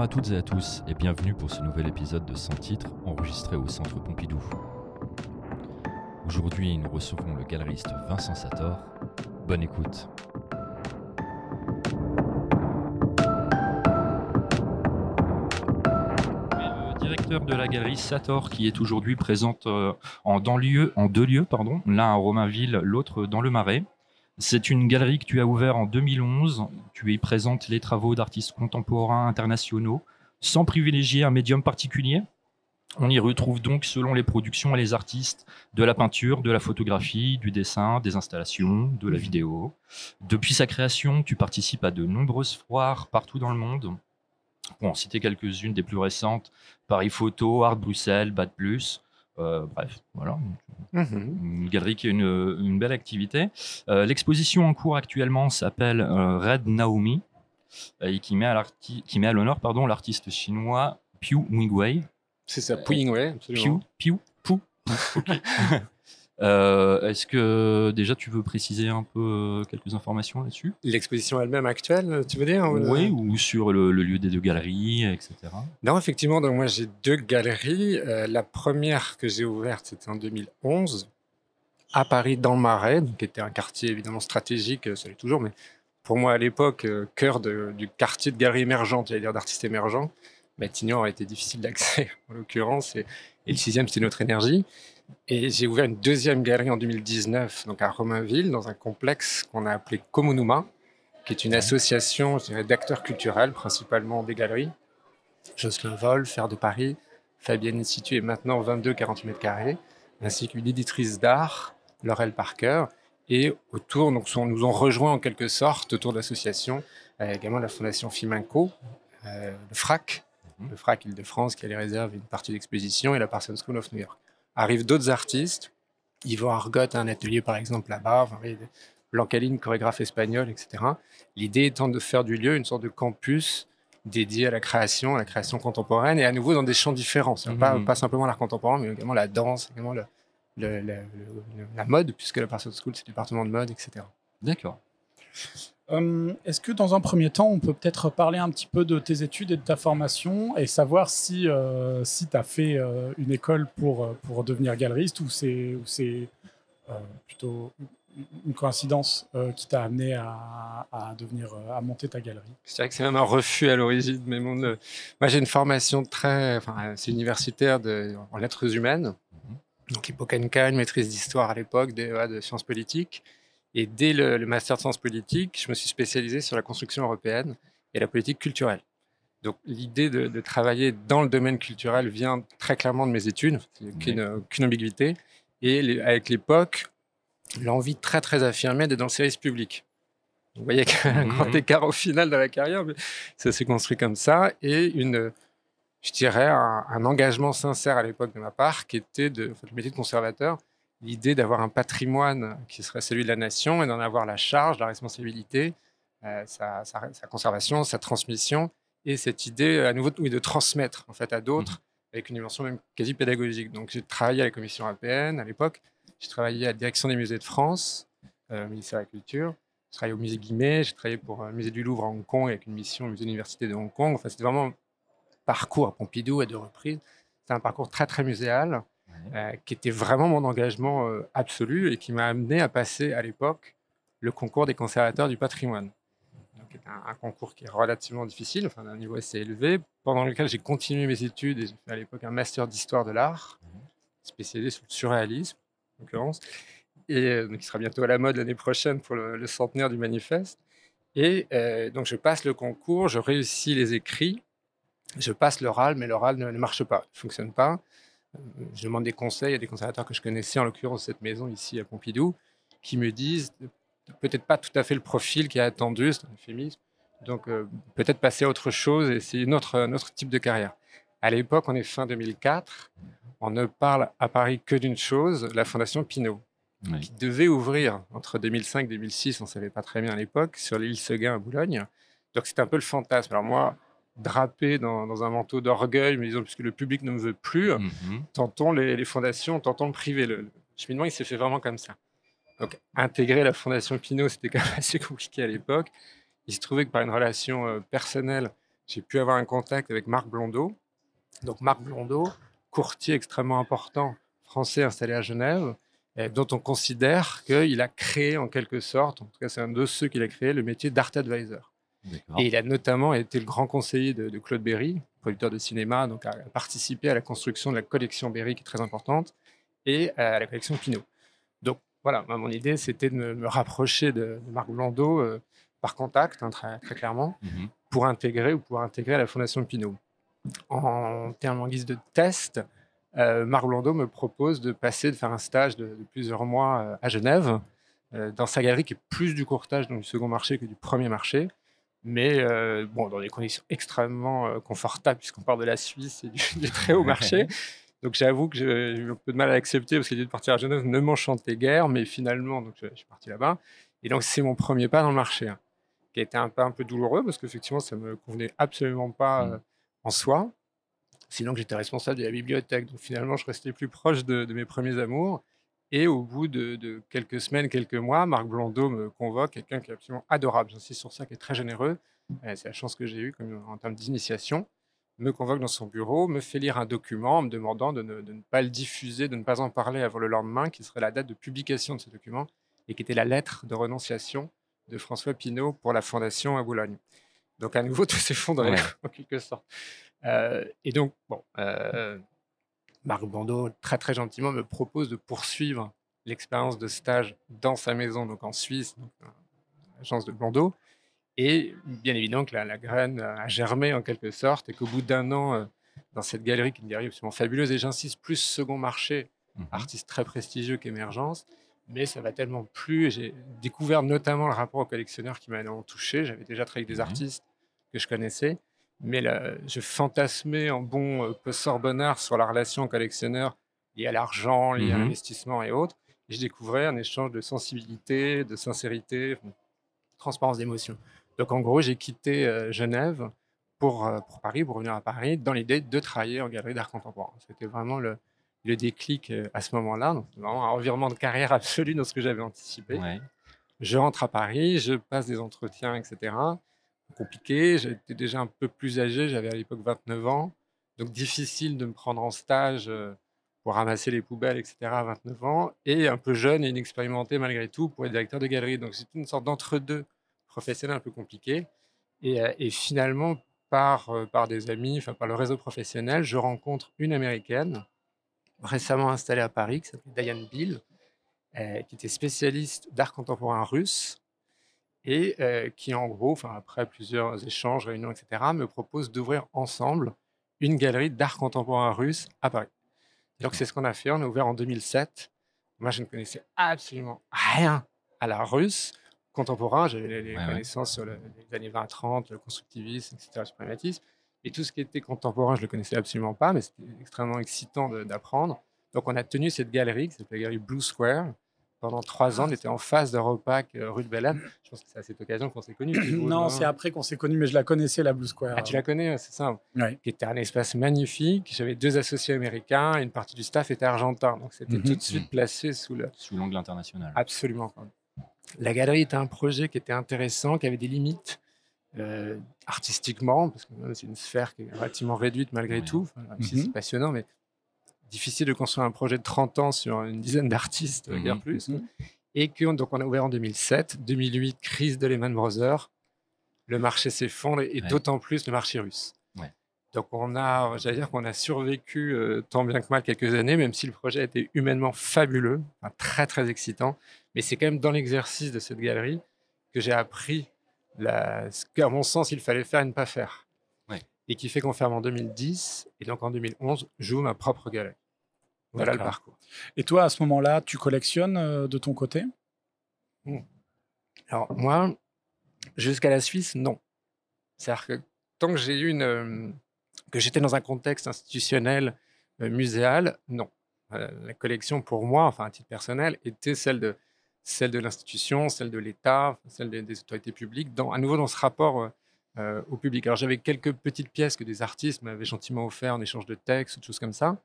Bonjour à toutes et à tous et bienvenue pour ce nouvel épisode de Sans titre enregistré au Centre Pompidou. Aujourd'hui, nous recevons le galeriste Vincent Sator. Bonne écoute. Le directeur de la galerie Sator qui est aujourd'hui présente euh, en, deux lieux, l'un à Romainville, l'autre dans le Marais. C'est une galerie que tu as ouverte en 2011. Tu y présentes les travaux d'artistes contemporains internationaux sans privilégier un médium particulier. On y retrouve donc, selon les productions et les artistes, de la peinture, de la photographie, du dessin, des installations, de la vidéo. Depuis sa création, tu participes à de nombreuses foires partout dans le monde. Pour en citer quelques-unes des plus récentes, Paris Photo, Art Bruxelles, Bad Plus. Euh, bref, voilà, une galerie qui a une, une belle activité. Euh, L'exposition en cours actuellement s'appelle euh, Red Naomi et qui met à l'honneur pardon l'artiste chinois Piu Wingwei. C'est ça, Pouing, ouais, absolument. Piu, Piu, Pou. Ok. Euh, Est-ce que déjà tu veux préciser un peu euh, quelques informations là-dessus? L'exposition elle-même actuelle, tu veux dire le- Oui, ou sur le, le lieu des deux galeries, etc. Non, effectivement, donc moi j'ai deux galeries. Euh, la première que j'ai ouverte, c'était en 2011, à Paris, dans le Marais, qui était un quartier évidemment stratégique, ça l'est toujours, mais pour moi à l'époque, cœur de- du quartier de galeries émergentes, j'allais dire d'artistes émergents. Matignon a été difficile d'accès en l'occurrence, et, et le sixième c'était notre énergie. Et j'ai ouvert une deuxième galerie en 2019, donc à Romainville, dans un complexe qu'on a appelé Komunuma, qui est une association d'acteurs culturels, principalement des galeries. Jocelyn Vol, Fer de Paris, Fabienne Institut et maintenant 22-48 mètres carrés, ainsi qu'une éditrice d'art, Laurel Parker. Et autour, donc, nous ont rejoint en quelque sorte autour de l'association euh, également la fondation Fiminco, euh, le FRAC, Mhm. le FRAC Île-de-France qui allait réserver une partie d'exposition et la Parsons School of New York. Arrivent d'autres artistes. Yvan Argot a un atelier par exemple là-bas, enfin, Blancaline, chorégraphe espagnol, etc. L'idée étant de faire du lieu une sorte de campus dédié à la création, à la création contemporaine, et à nouveau dans des champs différents. C'est Mhm. pas, pas simplement l'art contemporain, mais également la danse, également le- le- le- le- la mode, puisque la Parsons School, c'est le département de mode, etc. D'accord. Hum, Est-ce que dans un premier temps, on peut peut-être parler un petit peu de tes études et de ta formation et savoir si, euh, si tu as fait euh, une école pour, euh, pour devenir galeriste ou c'est euh, plutôt une coïncidence euh, qui t'a amené à, à devenir euh, à monter ta galerie? Je dirais que c'est même un refus à l'origine, mais mon, euh, moi j'ai une formation très, enfin euh, c'est universitaire de, en lettres humaines, donc Hippocanica, une maîtrise d'histoire à l'époque, DEA de sciences politiques, et dès le, le master de sciences politiques, je me suis spécialisé sur la construction européenne et la politique culturelle. Donc l'idée de, de travailler dans le domaine culturel vient très clairement de mes études, aucune, aucune ambiguïté, et les- avec l'époque, l'envie très très affirmée d'être dans le service public. Vous voyez qu'il y a un Mhm. grand écart au final dans la carrière, mais ça s'est construit comme ça, et une, je dirais, un, un engagement sincère à l'époque de ma part, qui était de, enfin, le métier de conservateur, l'idée d'avoir un patrimoine qui serait celui de la nation et d'en avoir la charge, la responsabilité, euh, sa, sa- sa conservation, sa transmission, et cette idée à nouveau oui, de transmettre en fait à d'autres avec une dimension même quasi pédagogique. Donc j'ai travaillé à la Commission européenne à l'époque, j'ai travaillé à la direction des musées de France, euh, au ministère de la Culture, j'ai travaillé au musée Guimet, j'ai travaillé pour euh, le musée du Louvre à Hong Kong avec une mission au musée de l'Université de Hong Kong. Enfin, c'était vraiment un parcours à Pompidou à deux reprises. C'était un parcours très très muséal euh, qui était vraiment mon engagement euh, absolu et qui m'a amené à passer à l'époque le concours des conservateurs du patrimoine. Donc, un, un concours qui est relativement difficile, enfin d'un niveau assez élevé, pendant lequel j'ai continué mes études et j'ai fait à l'époque un master d'histoire de l'art, spécialisé sur le surréalisme, en l'occurrence, et euh, donc, qui sera bientôt à la mode l'année prochaine pour le, le centenaire du manifeste. Et donc je passe le concours, je réussis les écrits, je passe l'oral, mais l'oral ne, ne marche pas, ne fonctionne pas. Je demande des conseils à des conservateurs que je connaissais, en l'occurrence cette maison ici à Pompidou, qui me disent peut-être pas tout à fait le profil qui est attendu, c'est un euphémisme, donc euh, peut-être passer à autre chose et essayer une autre, un autre type de carrière. À l'époque, on est fin 2004, on ne parle à Paris que d'une chose, la Fondation Pinault, Oui. qui devait ouvrir entre 2005 et 2006, on ne savait pas très bien à l'époque, sur l'île Seguin à Boulogne. Donc c'était un peu le fantasme. Alors moi, drapé dans, dans un manteau d'orgueil, me disant, puisque le public ne me veut plus, Mhm. tentons les, les fondations, tentons le privé. Le, le cheminement, il s'est fait vraiment comme ça. Donc, intégrer la fondation Pinot, c'était quand même assez compliqué à l'époque. Il se trouvait que par une relation euh, personnelle, j'ai pu avoir un contact avec Marc Blondeau. Donc Marc Blondeau, courtier extrêmement important français installé à Genève, dont on considère qu'il a créé en quelque sorte, en tout cas c'est un de ceux qui a créé, le métier d'art advisor. Et il a notamment été le grand conseiller de, Claude Berry, producteur de cinéma, donc a participé à la construction de la collection Berry qui est très importante, et à la collection Pinot. Donc voilà, mon idée c'était de me, rapprocher de, Marc Blondeau euh, par contact, hein, très, clairement, mhm. pour intégrer ou pour intégrer à la Fondation Pinot. En termes en guise de test, euh, Marc Blondeau me propose de passer, de faire un stage de, plusieurs mois euh, à Genève, euh, dans sa galerie qui est plus du courtage, donc du second marché que du premier marché, mais bon, dans des conditions extrêmement confortables, puisqu'on part de la Suisse et du, très haut marché. Donc j'avoue que j'ai eu un peu de mal à accepter parce que l'idée de partir à Genève ne m'enchantait guère, mais finalement, donc, je, suis parti là-bas. Et donc c'est mon premier pas dans le marché, hein, qui a été un pas un peu douloureux parce qu'effectivement, ça me convenait absolument pas mmh. en soi. Sinon, j'étais responsable de la bibliothèque. Donc finalement, je restais plus proche de, mes premiers amours. Et au bout de, quelques semaines, quelques mois, Marc Blondeau me convoque, quelqu'un qui est absolument adorable, j'insiste sur ça, qui est très généreux. C'est la chance que j'ai eue en termes d'initiation. Me convoque dans son bureau, me fait lire un document en me demandant de ne, de ne, pas le diffuser, de ne pas en parler avant le lendemain, qui serait la date de publication de ce document, et qui était la lettre de renonciation de François Pinault pour la Fondation à Boulogne. Donc à nouveau, tout s'effondrait en quelque sorte. Euh, et donc, bon, euh, Marc Bandeau, très très gentiment, me propose de poursuivre l'expérience de stage dans sa maison, donc en Suisse, donc, l'agence de Bandeau. Et bien évidemment que la, graine a germé en quelque sorte, et qu'au bout d'un an, euh, dans cette galerie qui me galerie absolument fabuleuse, et j'insiste plus second marché, mmh artiste très prestigieux qu'émergence, mais ça va tellement plus. J'ai découvert notamment le rapport aux collectionneurs qui m'a touché. J'avais déjà travaillé avec des mmh artistes que je connaissais mais je fantasmais en bon euh, post-sorbonnard sur la relation collectionneur liée à l'argent, liée à mmh l'investissement et autres. Et je découvrais un échange de sensibilité, de sincérité, de transparence d'émotion. Donc en gros, j'ai quitté euh, Genève pour, euh, pour, Paris, pour revenir à Paris, dans l'idée de travailler en galerie d'art contemporain. C'était vraiment le, le déclic à ce moment-là. Donc vraiment un revirement de carrière absolu dans ce que j'avais anticipé. Je rentre à Paris, je passe des entretiens, etc compliqué. J'étais déjà un peu plus âgé, j'avais à l'époque 29 ans. Donc difficile de me prendre en stage euh, pour ramasser les poubelles, etc. à 29 ans. Et un peu jeune et inexpérimenté malgré tout pour être directeur de galerie. Donc c'est une sorte d'entre-deux professionnel un peu compliqué. Et, euh, finalement, par, euh, par des amis, enfin par le réseau professionnel, je rencontre une américaine récemment installée à Paris qui s'appelle Diane Bill, qui était spécialiste d'art contemporain russe et qui en gros, après plusieurs échanges, réunions, etc., me propose d'ouvrir ensemble une galerie d'art contemporain russe à Paris. donc c'est ce qu'on a fait, on a ouvert en 2007. Moi, je ne connaissais absolument rien à la russe contemporain, j'avais les, connaissances sur les années 20-30, le constructivisme, etc., le suprématisme. Et tout ce qui était contemporain, je ne le connaissais absolument pas, mais c'était extrêmement excitant d'apprendre. Donc on a tenu cette galerie, qui s'appelle la galerie Blue Square, pendant trois ans, on était en face d'Europac, euh, rue de Bellade. Je pense que c'est à cette occasion qu'on s'est connus. non, c'est après qu'on s'est connus, mais je la connaissais, la Blue Square. Ah, tu la connais, c'est ça oui. Qui était un espace magnifique. J'avais deux associés américains et une partie du staff était argentin. Donc, c'était mhm. tout de suite placé sous le... Sous l'angle international. Absolument. La galerie était un projet qui était intéressant, qui avait des limites. Euh, artistiquement, parce que c'est une sphère qui est relativement réduite malgré tout. C'est mhm. passionnant, mais difficile de construire un projet de 30 ans sur une dizaine d'artistes, mmh, guère plus. Mmh. Et que, donc on a ouvert en 2007, 2008, crise de Lehman Brothers, le marché s'effondre et, d'autant plus le marché russe. Donc on a, j'allais dire qu'on a survécu euh, tant bien que mal quelques années, même si le projet a été humainement fabuleux, très très excitant. Mais c'est quand même dans l'exercice de cette galerie que j'ai appris la, ce qu'à mon sens il fallait faire et ne pas faire. Et qui fait qu'on ferme en 2010 et donc en 2011, j'ouvre ma propre galerie. Voilà le parcours. Et toi, à ce moment-là, tu collectionnes euh, de ton côté? Mmh. Alors, moi, jusqu'à la Suisse, non. C'est-à-dire que tant que j'ai eu une. Euh, que j'étais dans un contexte institutionnel, euh, muséal, non. la collection, pour moi, enfin, à titre personnel, était celle de, celle de l'institution, celle de l'État, celle des, autorités publiques, dans, à nouveau dans ce rapport au public. Alors, j'avais quelques petites pièces que des artistes m'avaient gentiment offert en échange de textes, ou de choses comme ça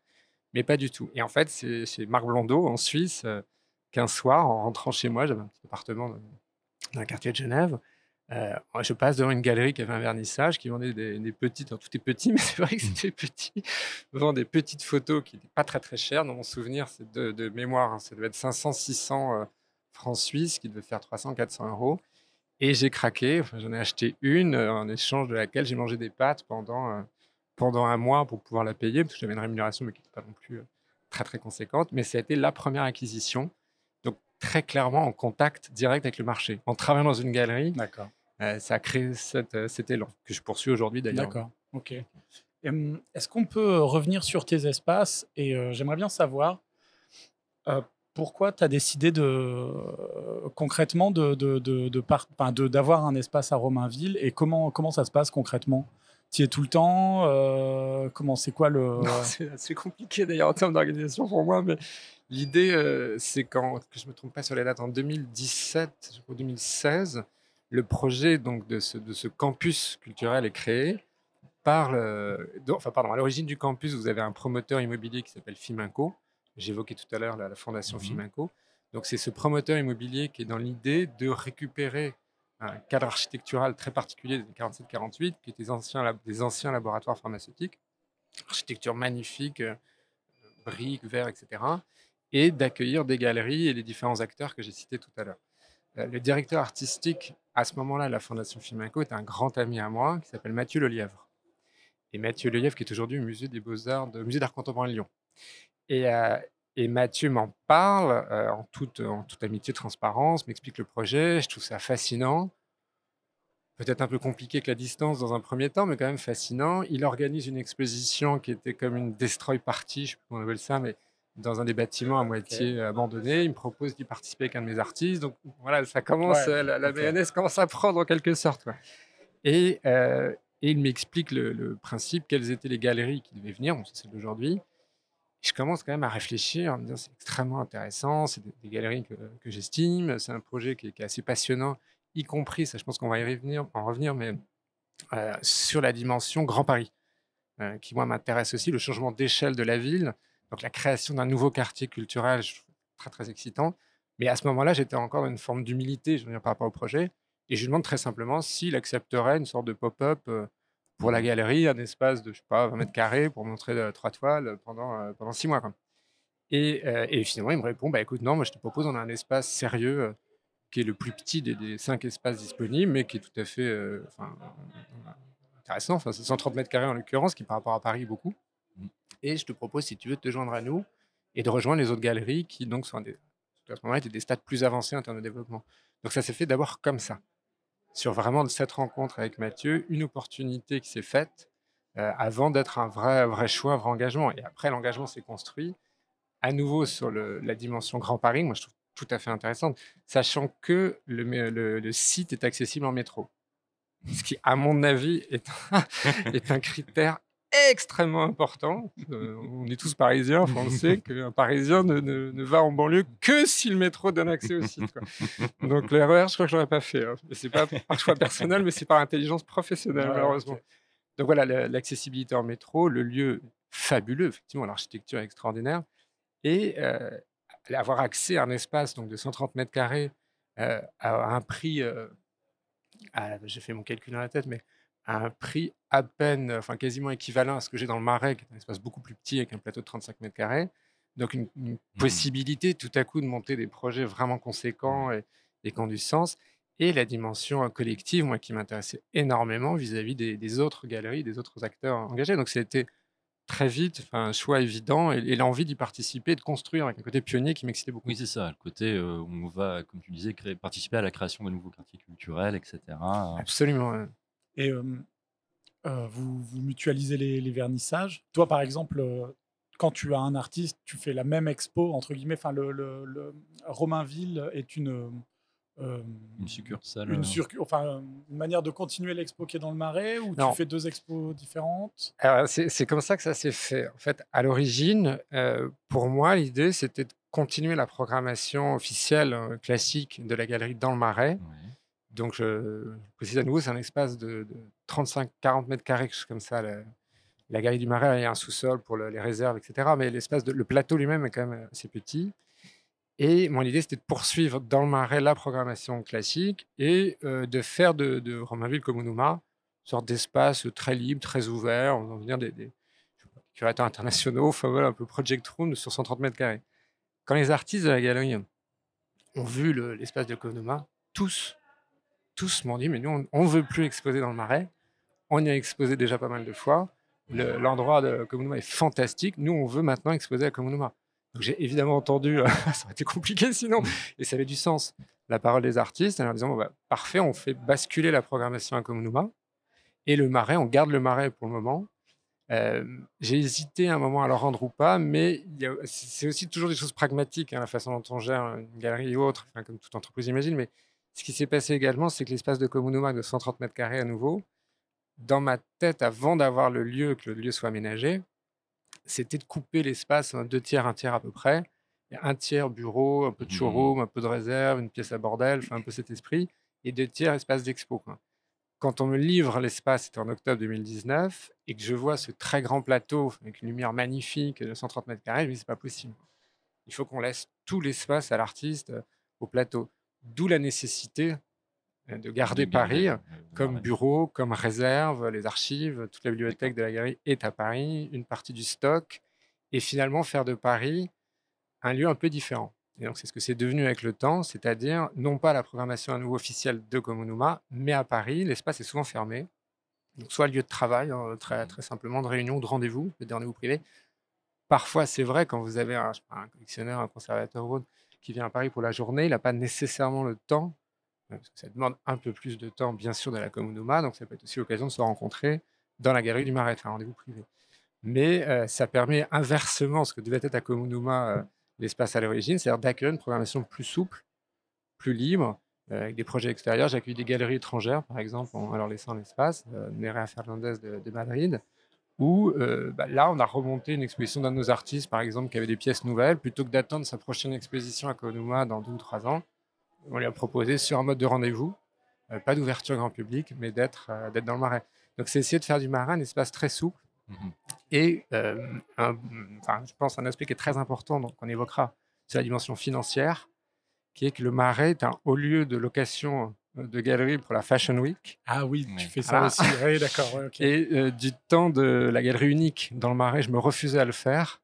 mais pas du tout. Et en fait, c'est chez Marc Blondeau, en Suisse, euh, qu'un soir, en rentrant chez moi, j'avais un petit appartement dans un quartier de Genève, Euh, je passe devant une galerie qui avait un vernissage, qui vendait des, petites, tout est petit, mais c'est vrai que c'était petit, vend des petites photos qui n'étaient pas très très chères. Dans mon souvenir, c'est de, mémoire, hein, ça devait être 500, 600 euh, francs suisses, qui devait faire 300, 400 euros. Et j'ai craqué, enfin, j'en ai acheté une en échange de laquelle j'ai mangé des pâtes pendant, pendant un mois pour pouvoir la payer, parce que j'avais une rémunération, mais qui n'était pas non plus très très conséquente. Mais ça a été la première acquisition très clairement en contact direct avec le marché. En travaillant dans une galerie, D'accord. Euh, ça a créé cette, euh, cet élan que je poursuis aujourd'hui d'ailleurs. D'accord, ok. Est-ce qu'on peut revenir sur tes espaces Et euh, j'aimerais bien savoir pourquoi tu as décidé de, concrètement d'avoir de, de, de, un espace à Romainville et comment, comment ça se passe concrètement? Tu es tout le temps Comment c'est quoi le C'est assez compliqué d'ailleurs en termes d'organisation pour moi, mais L'idée, euh, c'est quand, que je ne me trompe pas sur les dates, en 2017 ou 2016, le projet donc, de, ce, de ce campus culturel est créé. Par enfin, pardon, à l'origine du campus, vous avez un promoteur immobilier qui s'appelle Fiminco. J'évoquais tout à l'heure la, fondation mmh Fiminco. Donc, c'est ce promoteur immobilier qui est dans l'idée de récupérer un cadre architectural très particulier des 47-48, qui est des anciens, des anciens laboratoires pharmaceutiques. Architecture magnifique, euh, briques, verre, etc et d'accueillir des galeries et les différents acteurs que j'ai cités tout à l'heure. Euh, le directeur artistique, à ce moment-là, de la Fondation Filminco, est un grand ami à moi qui s'appelle Mathieu Lelièvre. Et Mathieu Lelièvre, qui est aujourd'hui au musée des Beaux-Arts, musée d'art contemporain de Lyon. Et, euh, et Mathieu m'en parle euh, en, toute, en toute amitié, transparence, m'explique le projet. Je trouve ça fascinant. Peut-être un peu compliqué que la distance dans un premier temps, mais quand même fascinant. Il organise une exposition qui était comme une destroy party, je sais pas comment on appelle ça, mais dans un des bâtiments à moitié abandonné. Il me propose d'y participer avec un de mes artistes. Donc voilà, ça commence, la, la commence à prendre en quelque sorte. Et, euh, et, il m'explique le, principe, quelles étaient les galeries qui devaient venir. Bon, c'est celle d'aujourd'hui. Je commence quand même à réfléchir, en me disant c'est extrêmement intéressant, c'est des, galeries que, j'estime, c'est un projet qui est, assez passionnant, y compris, ça je pense qu'on va y revenir, en revenir, mais euh, sur la dimension Grand Paris, euh, qui moi m'intéresse aussi, le changement d'échelle de la ville. Donc la création d'un nouveau quartier culturel, très très excitant. Mais à ce moment-là, j'étais encore dans une forme d'humilité, je veux dire, par rapport au projet. Et je lui demande très simplement s'il accepterait une sorte de pop-up euh, pour la galerie, un espace de, je sais pas, 20 mètres carrés pour montrer euh, trois toiles pendant, euh, pendant six mois. Et, et, finalement, il me répond, bah écoute, non, moi je te propose, on a un espace sérieux qui est le plus petit des, cinq espaces disponibles, mais qui est tout à fait intéressant. Enfin, c'est 130 mètres carrés en l'occurrence, qui par rapport à Paris beaucoup. Et je te propose, si tu veux, de te joindre à nous et de rejoindre les autres galeries qui, donc, sont des, à ce moment-là, étaient des stades plus avancés en termes de développement. Donc, ça s'est fait d'abord comme ça. Sur vraiment cette rencontre avec Mathieu, une opportunité qui s'est faite euh, avant d'être un vrai, vrai choix, un vrai engagement. Et après, l'engagement s'est construit à nouveau sur la dimension Grand Paris. Moi, je trouve tout à fait intéressante, sachant que le, site est accessible en métro. Ce qui, à mon avis, est est un critère extrêmement important. Euh, on est tous parisiens, on sait qu'un Parisien ne, ne, va en banlieue que si le métro donne accès au site. Donc l'erreur, je crois que je l'aurais pas fait. Hein. C'est pas par choix personnel, mais c'est par intelligence professionnelle, malheureusement. Donc voilà, l'accessibilité en métro, le lieu fabuleux, effectivement, l'architecture extraordinaire, et euh, avoir accès à un espace donc, de 130 mètres carrés euh, à un prix, j'ai fait mon calcul dans la tête, mais à un prix à peine, enfin quasiment équivalent à ce que j'ai dans le Marais, qui est un espace beaucoup plus petit avec un plateau de 35 mètres carrés. Donc une, mmh. possibilité tout à coup de monter des projets vraiment conséquents et, et qui ont du sens. Et la dimension collective, moi, qui m'intéressait énormément vis-à-vis des, autres galeries, des autres acteurs engagés. Donc c'était très vite un choix évident et, l'envie d'y participer, de construire avec un côté pionnier qui m'excitait beaucoup. Oui, c'est ça, le côté où on va, comme tu disais, créer, participer à la création de nouveaux quartiers culturels, etc. Absolument. Et vous, vous, mutualisez les, vernissages. Toi, par exemple, quand tu as un artiste, tu fais la même expo, entre guillemets. Enfin, le, le, Romainville est une. une succursale. Une, enfin, une manière de continuer l'expo qui est dans le Marais ou tu fais deux expos différentes? C'est comme ça que ça s'est fait. En fait, à l'origine, pour moi, l'idée, c'était de continuer la programmation officielle classique de la galerie dans le Marais. Donc, je, précise à nouveau, c'est un espace de, 35-40 mètres carrés, quelque chose comme ça. La, galerie du Marais, il y a un sous-sol pour les réserves, etc. Mais l'espace, le plateau lui-même est quand même assez petit. Et mon idée, c'était de poursuivre dans le Marais la programmation classique et de faire de, de Romainville comme une sorte d'espace très libre, très ouvert, on va des, des curateurs internationaux, enfin voilà, un peu project room sur 130 mètres carrés. Quand les artistes de la galerie ont vu l'espace de Komunuma, tous, tous m'ont dit, mais nous, on ne veut plus exposer dans le Marais. On y a exposé déjà pas mal de fois. L'endroit de Komunuma est fantastique. Nous, on veut maintenant exposer à Komunuma. Donc j'ai évidemment entendu, ça aurait été compliqué sinon, et ça avait du sens, la parole des artistes en leur disant, bah, parfait, on fait basculer la programmation à Komunuma, et le marais, on garde le marais pour le moment. Euh, j'ai hésité un moment à le rendre ou pas, mais c'est aussi toujours des choses pragmatiques, hein, la façon dont on gère une galerie ou autre, comme toute entreprise imagine. Mais ce qui s'est passé également, c'est que l'espace de Komunuma de 130 mètres carrés à nouveau, dans ma tête, avant d'avoir le lieu, que le lieu soit aménagé, c'était de couper l'espace en deux tiers, un tiers à peu près. Un tiers bureau, un peu de mmh showroom, un peu de réserve, une pièce à bordel, enfin un peu cet esprit, et deux tiers espace d'expo. Quand on me livre l'espace, c'était en octobre 2019, et que je vois ce très grand plateau avec une lumière magnifique de 130 mètres carrés, je me dis c'est pas possible. Il faut qu'on laisse tout l'espace à l'artiste, euh, au plateau. D'où la nécessité euh, de garder Paris comme bureau, comme réserve, les archives, toute la bibliothèque de la galerie est à Paris, une partie du stock, et finalement faire de Paris un lieu un peu différent. Et donc c'est ce que c'est devenu avec le temps, c'est-à-dire non pas la programmation à nouveau officielle de Komunuma, mais à Paris, l'espace est souvent fermé. Donc soit lieu de travail, hein, très, très simplement, de réunion, de rendez-vous, de rendez-vous privé. Parfois, c'est vrai, quand vous avez un, un collectionneur, un conservateur qui vient à Paris pour la journée, il n'a pas nécessairement le temps parce que ça demande un peu plus de temps, bien sûr, de la Komunuma, donc ça peut être aussi l'occasion de se rencontrer dans la galerie du Marais, un rendez-vous privé. Mais euh, ça permet inversement ce que devait être à Komunuma euh, l'espace à l'origine, c'est-à-dire d'accueillir une programmation plus souple, plus libre, euh, avec des projets extérieurs. J'ai accueilli des galeries étrangères, par exemple, en leur laissant l'espace, Nerea Fernandez de, de Madrid, où bah, là, on a remonté une exposition d'un de nos artistes, par exemple, qui avait des pièces nouvelles, plutôt que d'attendre sa prochaine exposition à Komunuma dans deux ou trois ans on lui a proposé sur un mode de rendez-vous, euh, pas d'ouverture grand public, mais d'être euh, d'être dans le marais. Donc c'est essayer de faire du marais un espace très souple mhm. et euh, je pense un aspect qui est très important, donc on évoquera, c'est la dimension financière, qui est que le marais est un haut lieu de location de galerie pour la Fashion Week. Ah oui, tu fais ça aussi. Oui, d'accord. Et du temps de la galerie unique dans le Marais, je me refusais à le faire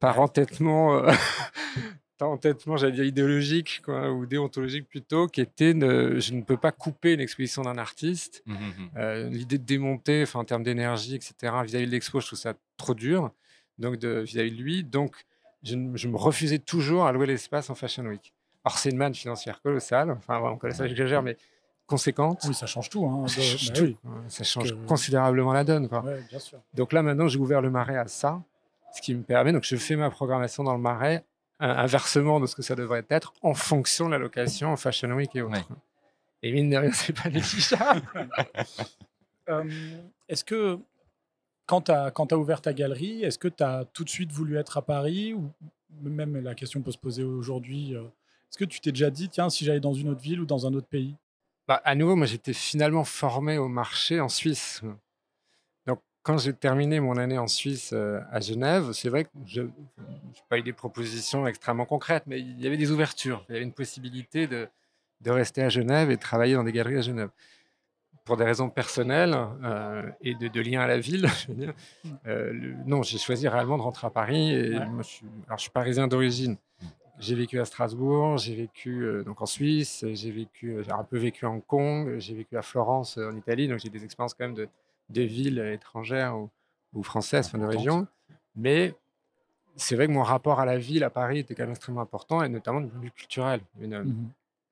par entêtement entêtement, j'allais dire idéologique quoi, ou déontologique plutôt, qui était je ne peux pas couper une exposition d'un artiste. Mmh, mmh, mmh. Euh, l'idée de démonter, en termes d'énergie, etc., vis-à-vis de l'expo, je trouve ça trop dur, donc vis-à-vis de, lui. Donc, je, me refusais toujours à louer l'espace en Fashion Week. Alors, c'est une manne financière colossale, enfin, on connaît ça, j'exagère, mais conséquente. Oui, ça change tout. Hein, ça, change, bah tout. ça change considérablement la donne. Quoi. bien sûr. Donc là, maintenant, j'ai ouvert le marais à ça, ce qui me permet, donc je fais ma programmation dans le marais inversement de ce que ça devrait être en fonction de la location en Fashion Week et autres. Et mine de rien, c'est pas négligeable. Euh, est-ce que quand tu as, as, ouvert ta galerie, est-ce que tu as tout de suite voulu être à Paris ou même la question peut se poser aujourd'hui euh, Est-ce que tu t'es déjà dit, tiens, si j'allais dans une autre ville ou dans un autre pays? Bah, À nouveau, moi j'étais finalement formé au marché en Suisse quand j'ai terminé mon année en Suisse euh, à Genève, c'est vrai que je n'ai pas eu des propositions extrêmement concrètes, mais il y avait des ouvertures. Il y avait une possibilité de, de rester à Genève et de travailler dans des galeries à Genève. Pour des raisons personnelles euh, et de, de, lien à la ville, je veux dire, euh, non, j'ai choisi réellement de rentrer à Paris. Et moi, je, suis, alors, je suis parisien d'origine. J'ai vécu à Strasbourg, j'ai vécu donc en Suisse, j'ai vécu, j'ai un peu vécu à Hong Kong, j'ai vécu à Florence en Italie, donc j'ai des expériences quand même de, villes étrangères ou, françaises, enfin de région. Mais c'est vrai que mon rapport à la ville, à Paris, était quand même extrêmement important, et notamment du point de vue culturel. Mmh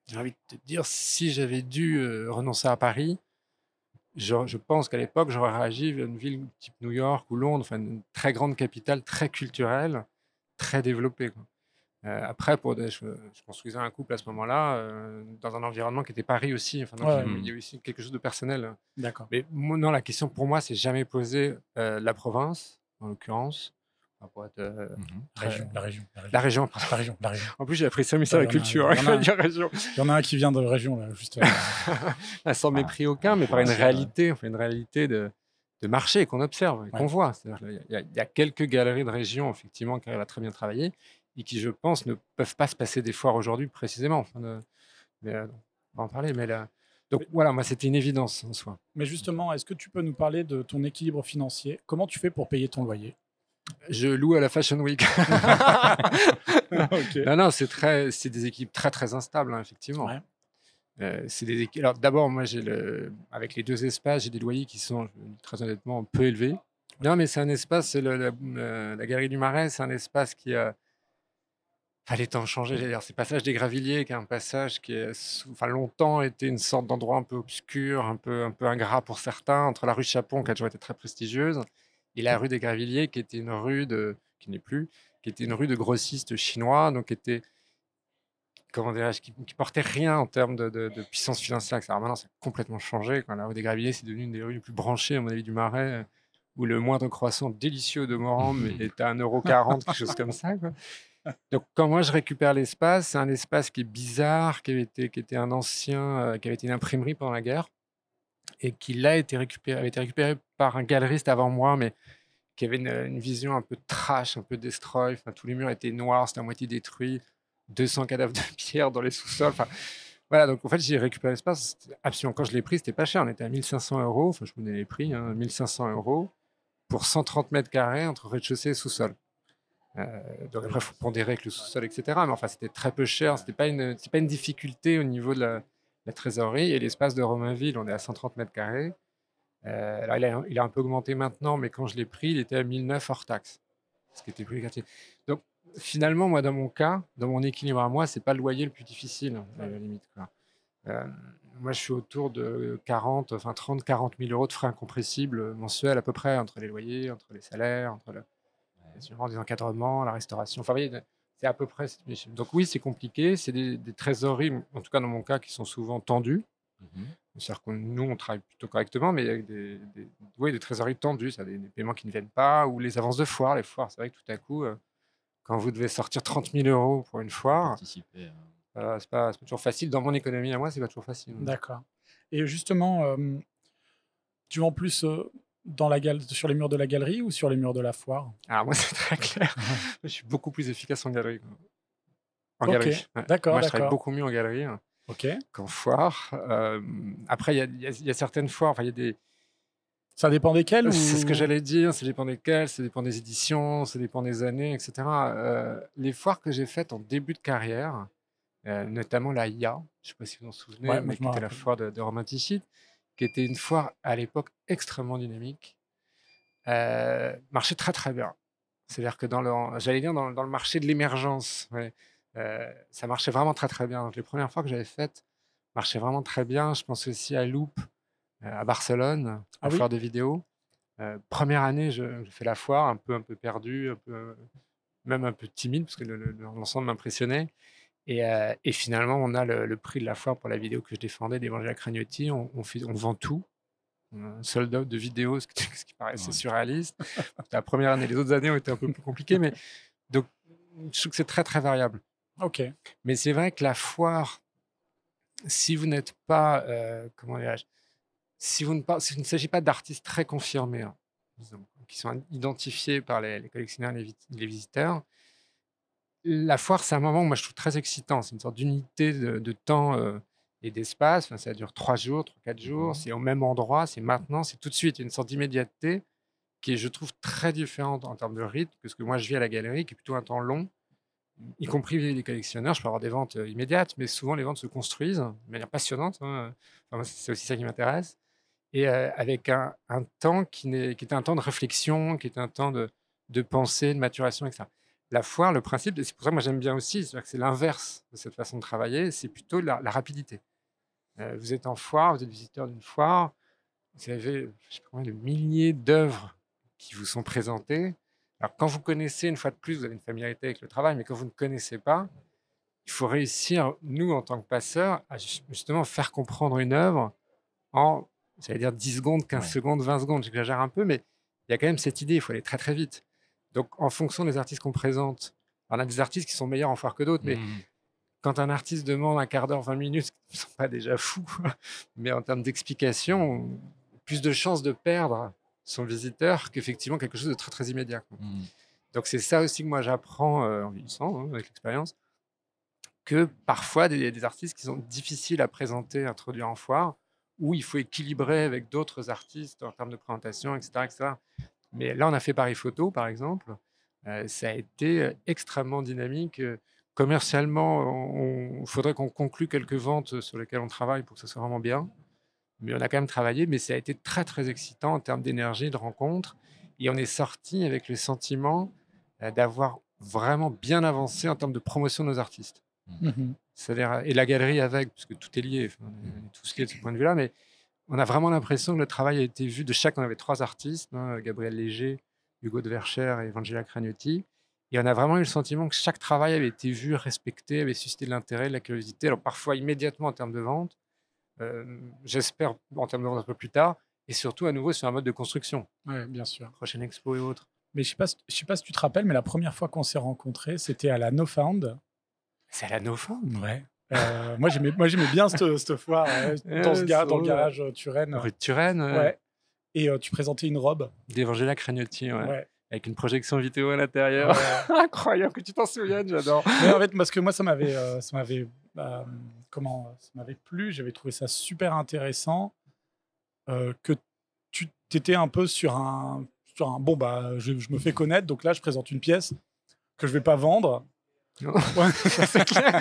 j'ai envie de te dire, si j'avais dû euh, renoncer à Paris, je, pense qu'à l'époque, j'aurais réagi à une ville type New York ou Londres, enfin une très grande capitale, très culturelle, très développée. Euh, après, pour je, construisais un couple à ce moment-là, euh, dans un environnement qui était Paris aussi. Enfin, il, y a, aussi quelque chose de personnel. D'accord. Mais non, la question pour moi, c'est jamais posé euh, la province, en l'occurrence. Être, la, région, la, région, la région. La région. La région. En plus, j'ai appris ça, mais c'est la culture. Il y, en a un qui vient de région, là, juste. Ah, sans mépris aucun, mais par une réalité, enfin, une réalité de, de marché qu'on observe, qu'on voit. Il y, a quelques galeries de région, effectivement, qui arrivent à très bien travailler. Et qui, je pense, ne peuvent pas se passer des foires aujourd'hui précisément. mais, on va en parler, mais là, donc voilà, moi c'était une évidence en soi. Mais justement, est-ce que tu peux nous parler de ton équilibre financier? Comment tu fais pour payer ton loyer? Je loue à la Fashion Week. Non, non, c'est très, c'est des équipes très très instables, hein, effectivement. Euh, c'est des Alors d'abord, moi j'ai le, avec les deux espaces, j'ai des loyers qui sont très honnêtement peu élevés. Non, mais c'est un espace, c'est la, la, Galerie du Marais, c'est un espace qui a fallait temps changer. Dire, c'est passage des Gravilliers, qui est un passage qui a enfin, longtemps été une sorte d'endroit un peu obscur, un peu, un peu ingrat pour certains, entre la rue Chapon, qui a toujours été très prestigieuse, et la rue des Gravilliers, qui était une rue de, qui n'est plus, qui était une rue de grossistes chinois, donc qui était, comment dirais-je, qui, portait rien en termes de, puissance financière. Alors maintenant, ça a complètement changé. Quand la rue des Gravilliers, c'est devenu une des rues les plus branchées, à mon avis, du Marais, où le moindre croissant délicieux de Moran est à 1,40€, quelque chose comme ça. Quoi. Donc, quand moi je récupère l'espace, c'est un espace qui est bizarre, qui avait été, qui était un ancien, euh, qui avait été une imprimerie pendant la guerre, et qui là été récupéré, avait été récupéré par un galeriste avant moi, mais qui avait une, vision un peu trash, un peu destroy. Enfin, tous les murs étaient noirs, c'était à moitié détruit, 200 cadavres de pierre dans les sous-sols. Enfin, voilà, donc en fait, j'ai récupéré l'espace. Absolument, quand je l'ai pris, c'était pas cher. On était à 1500 euros. Enfin, je vous donne les prix, 1500 hein, euros pour 130 mètres carrés entre rez-de-chaussée et sous-sol. Euh, donc après, il faut pondérer avec le sous-sol, etc. Mais enfin, c'était très peu cher. Pas une, pas une difficulté au niveau de la, trésorerie. Et l'espace de Romainville, on est à 130 mètres carrés. Euh, alors, il a, il a, un peu augmenté maintenant, mais quand je l'ai pris, il était à 1009 hors taxe, ce qui était plus quartier. Donc, finalement, moi, dans mon cas, dans mon équilibre à moi, c'est pas le loyer le plus difficile, à la limite. Euh, moi, je suis autour de 40, enfin 30, 40 000 euros de frais incompressibles mensuels à peu près, entre les loyers, entre les salaires, entre le, des encadrements, la restauration. Enfin, c'est à peu près. Donc oui, c'est compliqué. C'est des, trésoreries, en tout cas dans mon cas, qui sont souvent tendues. Mmh C'est-à-dire que nous, on travaille plutôt correctement, mais avec des, des, oui, des trésoreries tendues, ça, des, des, paiements qui ne viennent pas, ou les avances de foire. Les foires, c'est vrai que tout à coup, euh, quand vous devez sortir 30 000 euros pour une foire, ce hein. euh, c'est pas, toujours facile. Dans mon économie à moi, c'est pas toujours facile. D'accord. Et justement, euh, tu en plus dans la sur les murs de la galerie ou sur les murs de la foire? Alors moi, c'est très clair. je suis beaucoup plus efficace en galerie. En galerie. D'accord. Moi, je travaille beaucoup mieux en galerie hein, qu'en foire. Euh, après, il y, a certaines foires, enfin, il y a des. Ça dépend desquelles C'est ce que j'allais dire, ça dépend desquelles, ça dépend des éditions, ça dépend des années, etc. Euh, les foires que j'ai faites en début de carrière, euh, notamment la IA, je ne sais pas si vous vous en souvenez, mais qui était la foire de, de Romanticide, qui était une foire à l'époque extrêmement dynamique, euh, marchait très très bien. C'est-à-dire que dans le, j'allais dire dans, le marché de l'émergence, euh, ça marchait vraiment très très bien. Donc les premières fois que j'avais faites marchaient vraiment très bien. Je pense aussi à Loop euh, à Barcelone, à ah foire de vidéo. première année, je, fais la foire, un peu un peu perdu, un peu, même un peu timide parce que l'ensemble m'impressionnait. Euh, et, finalement, on a le, prix de la foire pour la vidéo que je défendais d'Evangela Cragnotti. On, on, on vend tout. Un sold out de vidéos, ce qui, ce qui paraissait surréaliste. la première année, les autres années ont été un peu plus compliquées. Mais donc, je trouve que c'est très, très variable. OK. Mais c'est vrai que la foire, si vous n'êtes pas, euh, comment dirais-je, si vous ne, si ne s'agit pas d'artistes très confirmés, hein, qui sont identifiés par les, collectionneurs et les visiteurs, la foire, c'est un moment moi je trouve très excitant. C'est une sorte d'unité de, temps euh, et d'espace. Enfin, ça dure trois jours, trois, quatre jours. Mmh c'est au même endroit, c'est maintenant, c'est tout de suite. une sorte d'immédiateté qui est, je trouve, très différente en termes de rythme que ce que moi je vis à la galerie, qui est plutôt un temps long, y compris les collectionneurs. Je peux avoir des ventes euh, immédiates, mais souvent les ventes se construisent de manière passionnante. Hein. c'est aussi ça qui m'intéresse. Et euh, avec un, temps qui, est, qui est un temps de réflexion, qui est un temps de, de pensée, de maturation, etc la foire, le principe, c'est pour ça que moi j'aime bien aussi, c'est c'est l'inverse de cette façon de travailler, c'est plutôt la, rapidité. Euh, vous êtes en foire, vous êtes visiteur d'une foire, vous avez je sais pas combien de milliers d'œuvres qui vous sont présentées. Alors quand vous connaissez, une fois de plus, vous avez une familiarité avec le travail, mais quand vous ne connaissez pas, il faut réussir, nous en tant que passeurs, à justement faire comprendre une œuvre en, j'allais dire 10 secondes, 15 secondes, 20 secondes, j'exagère un peu, mais il y a quand même cette idée, il faut aller très très vite. Donc, en fonction des artistes qu'on présente, on a des artistes qui sont meilleurs en foire que d'autres, mais mmh. quand un artiste demande un quart d'heure, 20 minutes, ils ne sont pas déjà fous, mais en termes d'explication, plus de chances de perdre son visiteur qu'effectivement quelque chose de très très immédiat. Mmh. Donc c'est ça aussi que moi j'apprends euh, en vieillissant, hein, avec l'expérience, que parfois des, des artistes qui sont difficiles à présenter, à introduire en foire, où il faut équilibrer avec d'autres artistes en termes de présentation, etc., etc. Mais là, on a fait Paris Photo, par exemple. Euh, ça a été euh, extrêmement dynamique. Euh, Commercialement, il faudrait qu'on conclue quelques ventes sur lesquelles on travaille pour que ça soit vraiment bien. Mais on a quand même travaillé, mais ça a été très, très excitant en termes d'énergie, de rencontres. Et on est sorti avec le sentiment d'avoir vraiment bien avancé en termes de promotion de nos artistes. Mhm. C'est-à-dire, et la galerie avec, parce que tout est lié, enfin, on est tous liés de ce point de vue-là, mais on a vraiment l'impression que le travail a été vu de chaque. On avait trois artistes, hein, Gabriel Léger, Hugo de Vercher et Evangela Cragnotti. Et on a vraiment eu le sentiment que chaque travail avait été vu, respecté, avait suscité de l'intérêt, de la curiosité. Alors parfois immédiatement en termes de vente, euh, j'espère en termes de vente un peu plus tard, et surtout à nouveau sur un mode de construction, Ouais, bien sûr. prochaine expo et autres. Mais je sais pas, si- je sais pas si tu te rappelles, mais la première fois qu'on s'est rencontrés, c'était à la No Found. C'est à la No Fund. Ouais. Euh, moi, j'aimais, moi, j'aimais bien cette, cette foire ouais, dans, ce dans le garage euh, Turenne. Rue de Turenne, Ouais. Et euh, tu présentais une robe. d'Evangela Cragnotti, ouais. Ouais. avec une projection vidéo à l'intérieur. Incroyable que tu t'en souviennes, j'adore. Mais en fait, parce que moi, ça m'avait, euh, ça m'avait, comment, ça m'avait plu. J'avais trouvé ça super intéressant que tu étais un peu sur un, sur un. Bon bah, je, je me fais connaître, donc là, je présente une pièce que je vais pas vendre. Non. Ouais, c'est clair.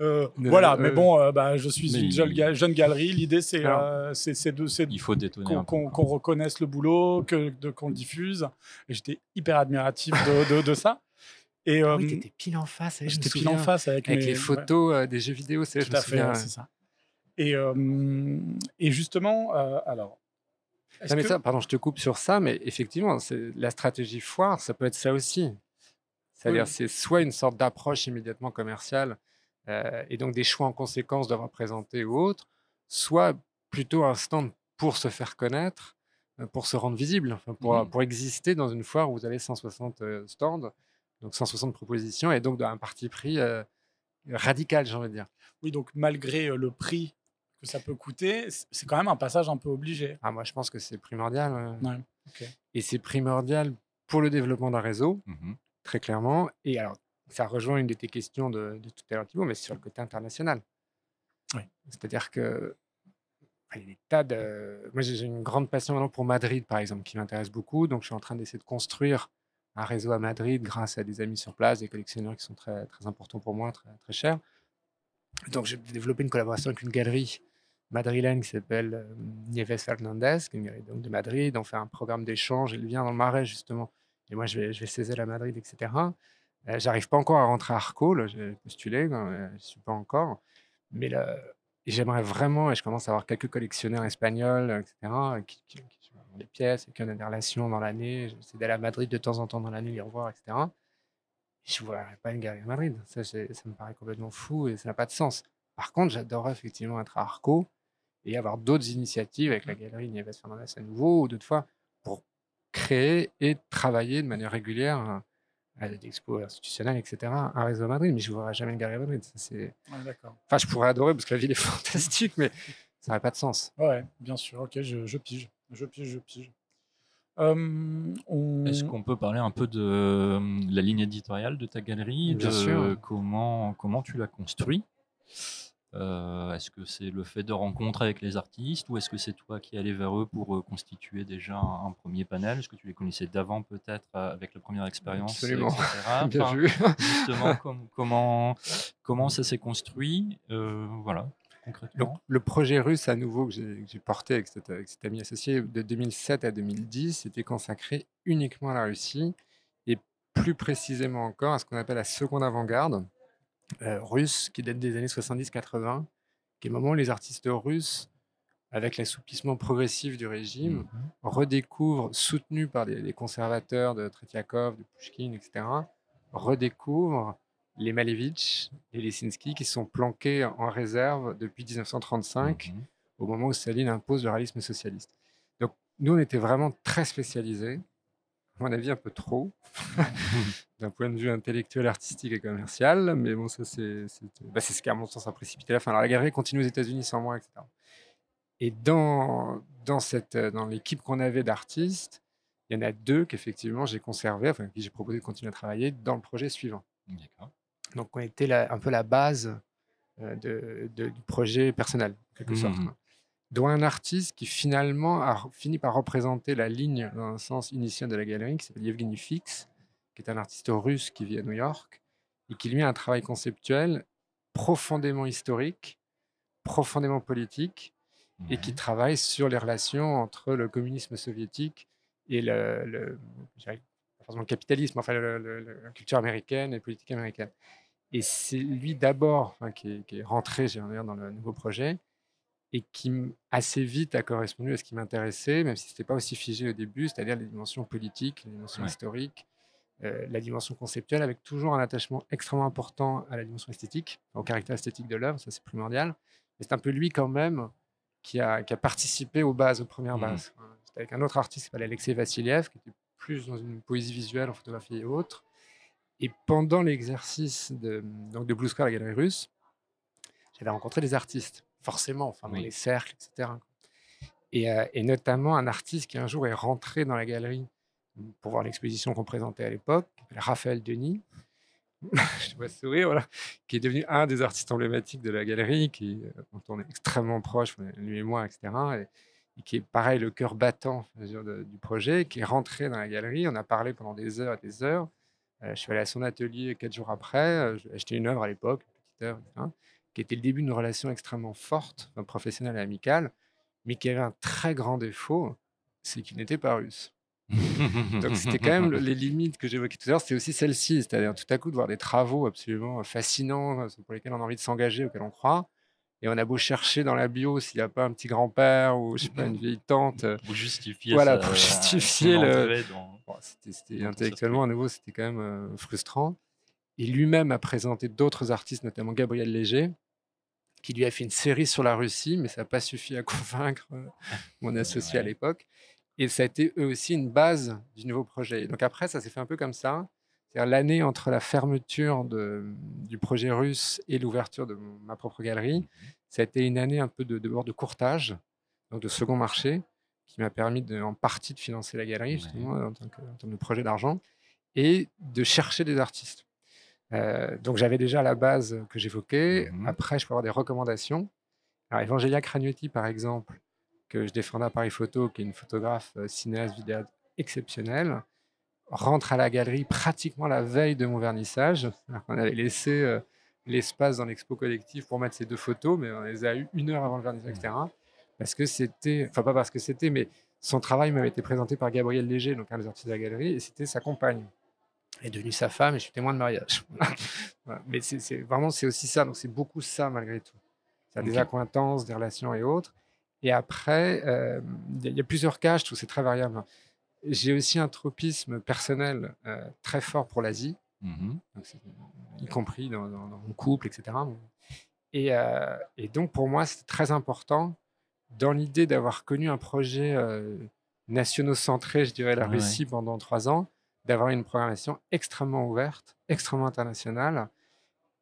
Euh, Ne- voilà, euh, mais bon, euh, bah, je suis une jeune, ga- jeune galerie. L'idée, c'est, euh, de, c'est Il faut détonner qu'on qu'on- quoi. qu'on reconnaisse le boulot, que, de, qu'on le diffuse. Et j'étais hyper admiratif de, de, de ça. Et euh, Ah oui, t'étais pile en face. me j'étais pile en face avec, Avec mes- les ouais. photos euh, des jeux vidéo, c'est je Tout me à fait, souviens. ouais, c'est ça. Et, euh, et justement, euh, alors. Non, mais que- ça, pardon, je te coupe sur ça, mais effectivement, c'est- la stratégie foire, ça peut être ça aussi. C'est-à-dire, Oui. c'est soit une sorte d'approche immédiatement commerciale, euh, et donc des choix en conséquence doivent présenter ou autre, soit plutôt un stand pour se faire connaître, euh, pour se rendre visible, enfin, pour, Mhm. pour exister dans une foire où vous avez 160 euh, stands, donc 160 propositions, et donc d'un parti pris euh, radical, j'ai envie de dire. Oui, donc malgré le prix que ça peut coûter, c'est quand même un passage un peu obligé. Ah, moi, je pense que c'est primordial. Ouais. Et c'est primordial pour le développement d'un réseau, Mhm. Très clairement. Et alors, ça rejoint une de tes questions de, de tout à l'heure, Thibaut, mais c'est sur le côté international. Oui. C'est-à-dire que il y a des tas de. Moi, j'ai une grande passion maintenant pour Madrid, par exemple, qui m'intéresse beaucoup. Donc, je suis en train d'essayer de construire un réseau à Madrid grâce à des amis sur place, des collectionneurs qui sont très, très importants pour moi, très, très chers. Donc, j'ai développé une collaboration avec une galerie madrilène qui s'appelle euh, Nieves Fernandez, qui est une galerie donc, de Madrid. On fait un programme d'échange. Elle vient dans le Marais, justement. Et moi, je vais, je vais saisir à Madrid, etc. Euh, J'arrive pas encore à rentrer à Arco. J'ai postulé, je suis pas encore. Mais j'aimerais vraiment, et je commence à avoir quelques collectionneurs espagnols, etc., qui, qui, qui ont des pièces et qui ont des relations dans l'année. J'essaie d'aller à Madrid de temps en temps dans l'année, les revoir, etc. Et je ne vois pas une galerie à Madrid. Ça, ça me paraît complètement fou et ça n'a pas de sens. Par contre, j'adorerais effectivement être à Arco et avoir d'autres initiatives avec la galerie Nieves Fernandez à nouveau ou d'autres fois pour créer et travailler de manière régulière à des expos institutionnelles, etc., un réseau à Madrid. Mais je ne vois jamais une galerie à Madrid. Ça. Ouais, d'accord. Enfin, je pourrais adorer parce que la ville est fantastique, mais ça n'aurait pas de sens. Ouais, bien sûr. Ok, je, je pige. Je pige, je pige. Euh, on... Est-ce qu'on peut parler un peu de euh, la ligne éditoriale de ta galerie, Bien de sûr. comment comment tu l'as construit Euh, Est-ce que c'est le fait de rencontres avec les artistes ou est-ce que c'est toi qui allais vers eux pour euh, constituer déjà un, un premier panel? Est-ce que tu les connaissais d'avant peut-être euh, avec la première expérience Absolument. etc. Bien Enfin, vu. Justement, com- comment comment ça s'est construit? Voilà, Donc, concrètement. le projet russe à nouveau que j'ai porté avec cet, avec cet ami associé de 2007 à 2010 était consacré uniquement à la Russie et plus précisément encore à ce qu'on appelle la seconde avant-garde russe qui date des années 70-80, qui est le moment où les artistes russes, avec l'assouplissement progressif du régime, Mhm. redécouvrent, soutenus par des, des conservateurs de Tretiakov, de Pushkin, etc., redécouvrent les Malevich et les Lisinski qui sont planqués en réserve depuis 1935 Mhm. au moment où Staline impose le réalisme socialiste. Donc nous, on était vraiment très spécialisés, à mon avis un peu trop, d'un point de vue intellectuel, artistique et commercial, mais bon, ça c'est bah, ce qui, à mon sens, a précipité la fin. Alors la galerie continue aux États-Unis sans moi, etc. Et dans, dans, cette, euh, dans l'équipe qu'on avait d'artistes, il y en a deux qu'effectivement j'ai conservé, enfin, qui j'ai proposé de continuer à travailler dans le projet suivant. D'accord. Donc, on était la- un peu la base euh, de, de- du projet personnel, en quelque sorte. Mhm. quoi. Dont un artiste qui finalement a fini par représenter la ligne dans un sens initial de la galerie, qui s'appelle Yevgeny Fix, qui est un artiste russe qui vit à New York, et qui lui a un travail conceptuel profondément historique, profondément politique, et qui travaille sur les relations entre le communisme soviétique et le, le, capitalisme, enfin le- le- le- la culture américaine et politique américaine. Et c'est lui d'abord qui, est, qui est rentré dire, dans le nouveau projet et qui assez vite a correspondu à ce qui m'intéressait, même si ce n'était pas aussi figé au début, c'est-à-dire les dimensions politiques, les dimensions Ouais. historiques, euh, la dimension conceptuelle, avec toujours un attachement extrêmement important à la dimension esthétique, au caractère esthétique de l'œuvre, ça c'est primordial. Mais c'est un peu lui quand même qui a, qui a participé aux bases, aux premières Mhm. bases. C'était avec un autre artiste qui s'appelait Alexei Vassiliev, qui était plus dans une poésie visuelle, en photographie et autres. Et pendant l'exercice de, donc de Blue Square, la galerie russe, j'avais rencontré des artistes, forcément, enfin, dans Oui. les cercles, etc. Et, euh, et notamment un artiste qui un jour est rentré dans la galerie pour voir l'exposition qu'on présentait à l'époque, qui s'appelle Raphaël Denis. Je vois sourire, voilà, qui est devenu un des artistes emblématiques de la galerie, qui, euh, dont on est extrêmement proche, lui et moi, etc. Et, et qui est pareil, le cœur battant dire, de- du projet, qui est rentré dans la galerie. On a parlé pendant des heures et des heures. Euh, je suis allé à son atelier quatre jours après. J'ai acheté une œuvre à l'époque, une petite œuvre, etc., qui était le début d'une relation extrêmement forte, enfin, professionnelle et amicale, mais qui avait un très grand défaut, c'est qu'il n'était pas russe. Donc c'était quand même le- les limites que j'évoquais tout à l'heure, c'était aussi celle-ci, c'est-à-dire tout à coup de voir des travaux absolument fascinants euh, pour lesquels on a envie de s'engager, auxquels on croit, et on a beau chercher dans la bio s'il n'y a pas un petit grand-père ou je sais pas une vieille tante. euh, Pour justifier, Voilà, pour justifier le- entrée dans- bon, c'était intellectuellement à nouveau c'était quand même euh, frustrant. Et lui-même a présenté d'autres artistes, notamment Gabriel Léger, qui lui a fait une série sur la Russie, mais ça n'a pas suffi à convaincre euh, mon associé à l'époque. Et ça a été eux aussi une base du nouveau projet. Et donc après, ça s'est fait un peu comme ça. C'est-à-dire l'année entre la fermeture de- du projet russe et l'ouverture de ma propre galerie, ça a été une année un peu de, de, de courtage, donc de second marché, qui m'a permis de, en partie de financer la galerie, Ouais. justement, en, tant que, en termes de projet d'argent, et de chercher des artistes. Euh, donc j'avais déjà la base que j'évoquais. Mhm. Après, je peux avoir des recommandations. Alors, Evangelia Cragnotti, par exemple, que je défendais à Paris Photo, qui est une photographe, euh, cinéaste, vidéaste exceptionnelle, rentre à la galerie pratiquement la veille de mon vernissage. Qu'on avait laissé euh, l'espace dans l'expo collective pour mettre ces deux photos, mais on les a eu une heure avant le vernissage, etc. Parce que c'était, enfin pas parce que c'était, mais son travail m'avait été présenté par Gabriel Léger, donc un des artistes de la galerie, et c'était sa compagne. Est devenue sa femme et je suis témoin de mariage. Voilà. Mais c'est vraiment, c'est aussi ça. Donc c'est beaucoup ça malgré tout. C'est des accointances, des relations et autres. Et après, euh, il y a- il y a plusieurs cas, je trouve c'est très variable. J'ai aussi un tropisme personnel euh, très fort pour l'Asie, Mhm. y compris dans, dans- dans mon couple, etc. Et, euh, et donc pour moi, c'est très important dans l'idée d'avoir connu un projet nationaux-centré, je dirais, la Ouais, Russie pendant trois ans, d'avoir une programmation extrêmement ouverte, extrêmement internationale.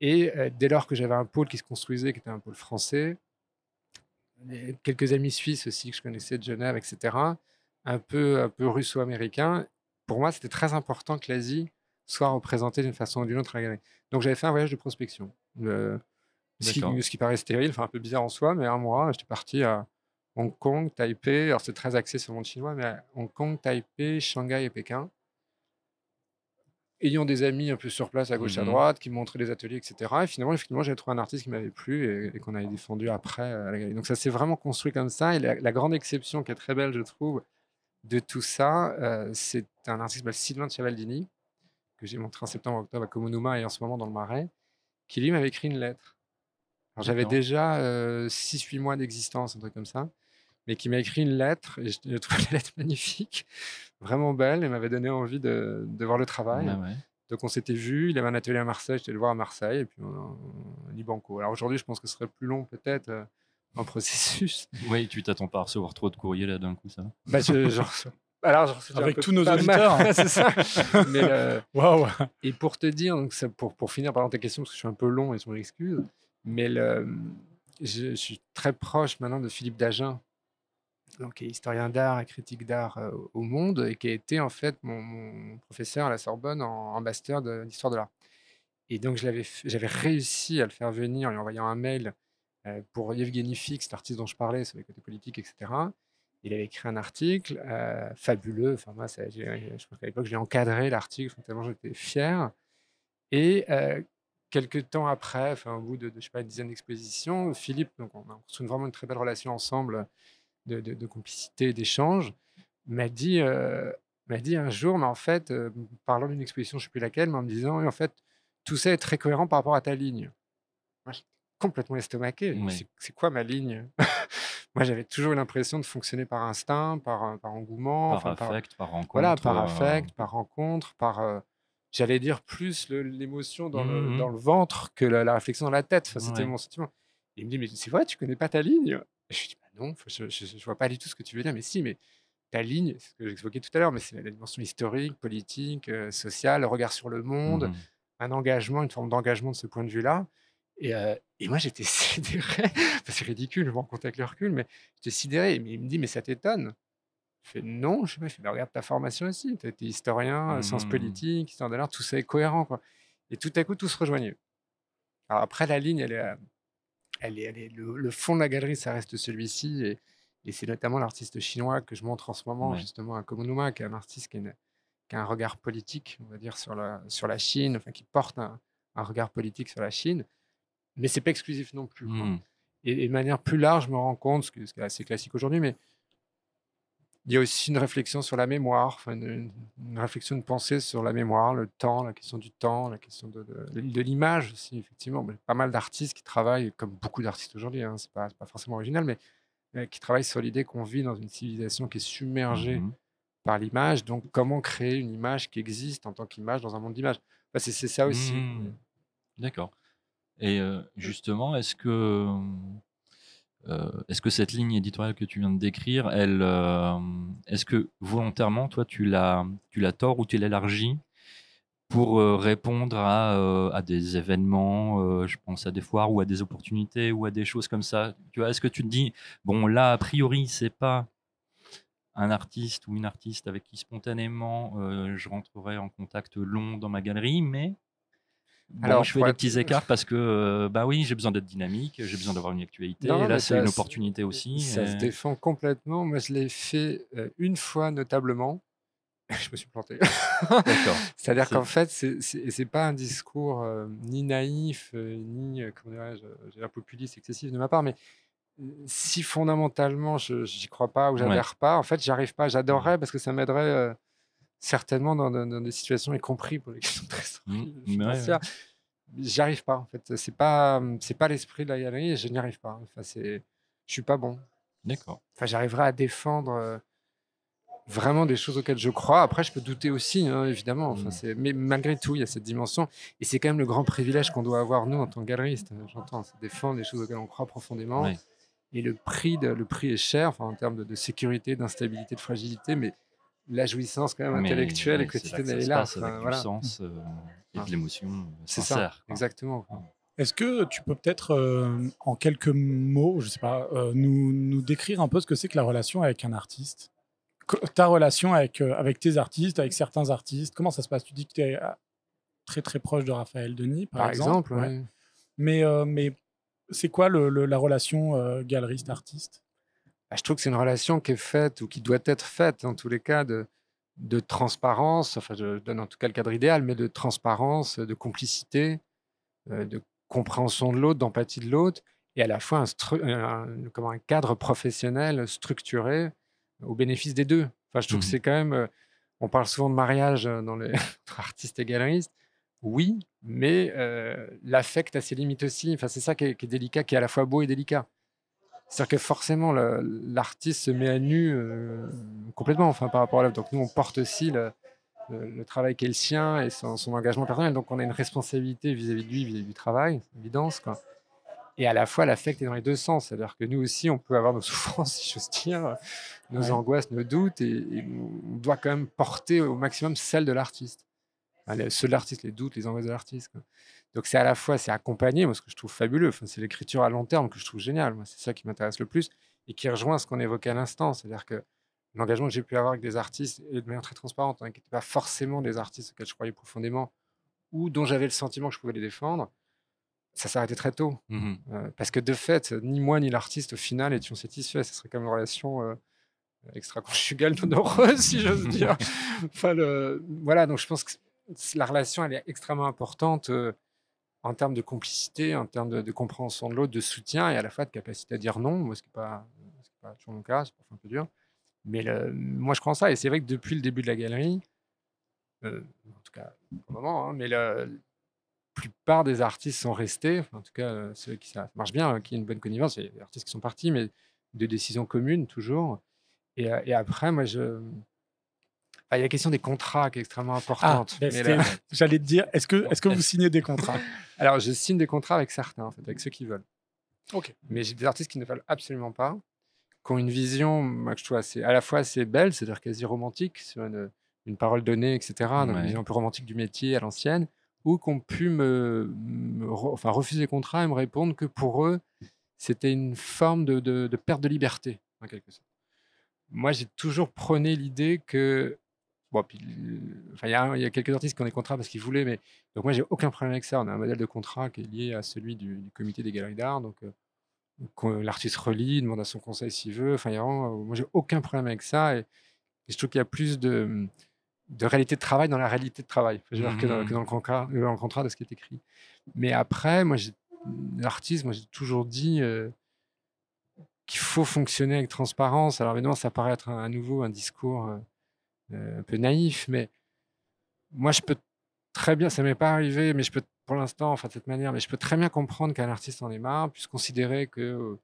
Et euh, dès lors que j'avais un pôle qui se construisait, qui était un pôle français, et quelques amis suisses aussi que je connaissais de Genève, etc., un peu, un peu russo-américain, pour moi, c'était très important que l'Asie soit représentée d'une façon ou d'une autre à la galerie. Donc j'avais fait un voyage de prospection. Euh, ce, qui, D'accord. ce qui paraît stérile, enfin un peu bizarre en soi, mais un mois, j'étais parti à Hong Kong, Taipei, alors c'est très axé sur le monde chinois, mais à Hong Kong, Taipei, Shanghai et Pékin. Ayant des amis un peu sur place à gauche à Mhm. droite, qui me montraient des ateliers, etc. Et finalement, effectivement, j'avais trouvé un artiste qui m'avait plu et, et qu'on avait défendu après euh, à la galerie. Donc ça s'est vraiment construit comme ça. Et la, la grande exception qui est très belle, je trouve, de tout ça, euh, c'est un artiste qui s'appelle Sylvain Chavaldini, que j'ai montré en septembre-octobre à Komonuma et en ce moment dans le Marais, qui lui m'avait écrit une lettre. Alors, J'avais déjà 6-8 mois d'existence, un truc comme ça, mais qui m'a écrit une lettre, et je, trouve la lettre magnifique, vraiment belle, et m'avait donné envie de, de voir le travail. Ouais. Donc on s'était vu, il avait un atelier à Marseille, j'étais le voir à Marseille, et puis on, on dit banco. Alors aujourd'hui, je pense que ce serait plus long peut-être euh, en processus. Oui, tu t'attends pas à recevoir trop de courriers là d'un coup, ça. Bah, je, reçois- Alors, je Avec tous nos auditeurs. c'est ça. Mais, euh, Waouh et pour te dire, donc ça, pour, pour finir par tes questions, parce que je suis un peu long et je m'en excuse, mais le, je, je suis très proche maintenant de Philippe Dagen, donc, qui est historien d'art et critique d'art au monde et qui a été en fait mon, professeur à la Sorbonne en, master d'histoire de, l'art. Et donc j'avais réussi à le faire venir en lui envoyant un mail pour Yevgeny Fix, l'artiste dont je parlais sur les côtés politiques, etc. Il avait écrit un article fabuleux. Enfin, moi, ça, je pense qu'à l'époque, j'ai encadré l'article, tellement j'étais fier. Et quelques temps après, enfin, au bout de, je sais pas, une dizaine d'expositions, Philippe, donc on a construit vraiment une très belle relation ensemble de, de, de complicité, d'échange, m'a dit, m'a dit un jour, mais en fait, parlant d'une exposition, je ne sais plus laquelle, mais en me disant, en fait, tout ça est très cohérent par rapport à ta ligne. Moi, suis complètement estomaqué. C'est quoi ma ligne? Moi, j'avais toujours l'impression de fonctionner par instinct, par, par engouement. Par affect, par, rencontre. Voilà, par affect, par rencontre, par j'allais dire, plus l'émotion dans, le, mmh dans le ventre que la, réflexion dans la tête. Enfin, C'était mon sentiment. il me dit, mais c'est vrai, tu connais pas ta ligne? Je lui dis, bah non, je, ne vois pas du tout ce que tu veux dire. Mais si, mais ta ligne, c'est ce que j'expliquais tout à l'heure, mais c'est la dimension historique, politique, euh, sociale, le regard sur le monde, mmh un engagement, une forme d'engagement de ce point de vue-là. Et, euh, et, moi, j'étais sidéré. c'est ridicule, je me rends compte avec le recul, mais j'étais sidéré. Mais il me dit, mais ça t'étonne je fais non, je fais, bah, regarde ta formation aussi, tu été historien, mmh sciences politiques, histoire de l'art, tout ça est cohérent. Quoi. Et tout à coup, tout se rejoignait. Alors après, la ligne, elle est, elle est, elle est le, fond de la galerie, ça reste celui-ci. Et, et c'est notamment l'artiste chinois que je montre en ce moment, justement, à Komonuma, qui est un artiste qui, a un regard politique, on va dire, sur la, sur la Chine, enfin, qui porte un, un regard politique sur la Chine. Mais c'est pas exclusif non plus. Mmh. Et, de manière plus large, je me rends compte, ce qui est assez classique aujourd'hui, mais il y a aussi une réflexion sur la mémoire, enfin une, réflexion, de pensée sur la mémoire, le temps, la question du temps, la question de, de, l'image aussi, effectivement. Pas mal d'artistes qui travaillent, comme beaucoup d'artistes aujourd'hui, hein, c'est pas, pas, forcément original, mais qui travaillent sur l'idée qu'on vit dans une civilisation qui est submergée mmh par l'image. Donc, comment créer une image qui existe en tant qu'image dans un monde d'image? C'est ça aussi. Mmh. D'accord. Et euh, justement, est-ce que euh, est-ce que cette ligne éditoriale que tu viens de décrire, elle, euh, est-ce que volontairement, toi, tu la, tu tords ou tu l'élargis pour euh, répondre à, à, des événements, je pense à des foires ou à des opportunités ou à des choses comme ça? Tu vois, est-ce que tu te dis, bon, là, a priori, c'est pas un artiste ou une artiste avec qui spontanément je rentrerai en contact long dans ma galerie, mais alors, je fais des petits écarts parce que, euh, bah oui, j'ai besoin d'être dynamique, j'ai besoin d'avoir une actualité. et là, c'est une opportunité aussi. Ça se défend complètement. Moi, je l'ai fait euh, une fois notablement. je me suis planté. D'accord. C'est-à-dire qu'en fait, c'est pas un discours euh, ni naïf, ni, comment dirais-je, populiste excessif de ma part, mais si fondamentalement je n'y crois pas ou j'adhère pas, en fait, j'arrive pas. J'adorerais parce que ça m'aiderait certainement dans, des situations, y compris pour les questions très mmh, J'arrive pas, en fait. C'est pas, c'est pas l'esprit de la galerie et je n'y arrive pas. Enfin, c'est, je suis pas bon. D'accord. Enfin, j'arriverai à défendre euh, vraiment des choses auxquelles je crois. Après, je peux douter aussi, hein, évidemment. Enfin, mmh. c'est, mais malgré tout, il y a cette dimension. Et c'est quand même le grand privilège qu'on doit avoir, nous, en tant que galeriste. J'entends, c'est défendre des choses auxquelles on croit profondément. Et le prix, de, le prix est cher, enfin, en termes de, de sécurité, d'instabilité, de fragilité, mais la jouissance quand même intellectuelle et quotidienne, elle est là. C'est la puissance euh, et de l'émotion euh, C'est ça, exactement. Est-ce que tu peux peut-être, euh, en quelques mots, je sais pas, nous, nous, décrire un peu ce que c'est que la relation avec un artiste? Ta relation avec, avec tes artistes, avec certains artistes, comment ça se passe? Tu dis que tu es très très proche de Raphaël Denis, par, exemple. Mais, mais c'est quoi le, la relation galeriste-artiste? Bah, je trouve que c'est une relation qui est faite ou qui doit être faite, en tous les cas, de, de transparence. Enfin, je donne en tout cas le cadre idéal, mais de transparence, de complicité, euh, de compréhension de l'autre, d'empathie de l'autre, et à la fois un, comment, un, cadre professionnel structuré au bénéfice des deux. Enfin, je trouve que mmh c'est quand même. Euh, on parle souvent de mariage euh, dans les artistes et galeristes. Oui, mais l'affect a ses limites aussi. Enfin, c'est ça qui est, qui est, délicat, qui est à la fois beau et délicat. C'est-à-dire que forcément, l'artiste se met à nu euh, complètement enfin, par rapport à l'œuvre. Donc nous, on porte aussi le, travail qui est le sien et son, engagement personnel. Donc on a une responsabilité vis-à-vis de lui, vis-à-vis du travail, c'est évidence. Quoi. Et à la fois, l'affect est dans les deux sens. C'est-à-dire que nous aussi, on peut avoir nos souffrances, si j'ose dire, nos angoisses, nos doutes, et, on doit quand même porter au maximum celle de l'artiste. ceux de l'artiste, les doutes, les angoisses de l'artiste. Donc c'est à la fois, c'est accompagné, moi ce que je trouve fabuleux, enfin, c'est l'écriture à long terme que je trouve génial, moi c'est ça qui m'intéresse le plus. et qui rejoint ce qu'on évoquait à l'instant. C'est-à-dire que l'engagement que j'ai pu avoir avec des artistes, et de manière très transparente, hein, qui n'étaient pas forcément des artistes auxquels je croyais profondément, ou dont j'avais le sentiment que je pouvais les défendre, ça s'arrêtait très tôt. Mmh Euh, parce que de fait, ni moi ni l'artiste, au final, étions satisfaits. Ce serait comme une relation euh, extra-conjugale non heureuse, si j'ose dire. enfin, le... Voilà, donc je pense que la relation, elle est extrêmement importante euh, en termes de complicité, en termes de, de compréhension de l'autre, de soutien et à la fois de capacité à dire non. Moi, ce qui n'est pas, est toujours mon cas, c'est parfois un peu dur. Mais le- moi, je crois en ça. Et c'est vrai que depuis le début de la galerie, euh, en tout cas, pour le moment, hein, mais la plupart des artistes sont restés, en tout cas, euh, ceux qui ça marche bien, euh, qui ont une bonne connivence, il y a des artistes qui sont partis, mais de décisions communes toujours. Et, euh, et après, moi, je. il y a la question des contrats qui est extrêmement Ah, importante. ben, j'allais te dire, est-ce que, est-ce que vous signez des contrats? Alors, je signe des contrats avec certains, en fait, avec ceux qui veulent. Ok. Mais j'ai des artistes qui ne veulent absolument pas, qui ont une vision, moi, que je trouve assez, à la fois assez belle, c'est-à-dire quasi romantique, sur une, une parole donnée, etc., donc Ouais. une vision un peu romantique du métier à l'ancienne, ou qui ont pu me, me re- enfin, refuser le contrat et me répondre que pour eux, c'était une forme de, de- de perte de liberté, en quelque sorte. Moi, j'ai toujours prôné l'idée que. Bon, puis, euh, enfin, il y, a un- il y a quelques artistes qui ont des contrats parce qu'ils voulaient, mais donc moi, j'ai aucun problème avec ça. On a un modèle de contrat qui est lié à celui du, du comité des galeries d'art. Donc, euh, qu'on- l'artiste relie, demande à son conseil s'il veut. Enfin, il y a vraiment, euh, moi, j'ai aucun problème avec ça. Et, et je trouve qu'il y a plus de, de réalité de travail dans la réalité de travail Enfin, je veux dire, que, dans, que dans le contrat, euh, dans le contrat de ce qui est écrit. Mais après, moi, l'artiste, moi, j'ai toujours dit euh, qu'il faut fonctionner avec transparence. Alors, évidemment, ça paraît être un- à nouveau un discours euh, euh, un peu naïf, mais moi, je peux très bien, ça m'est pas arrivé, mais je peux, pour l'instant, enfin, de cette manière, mais je peux très bien comprendre qu'un artiste en ait marre, puisse considérer que euh,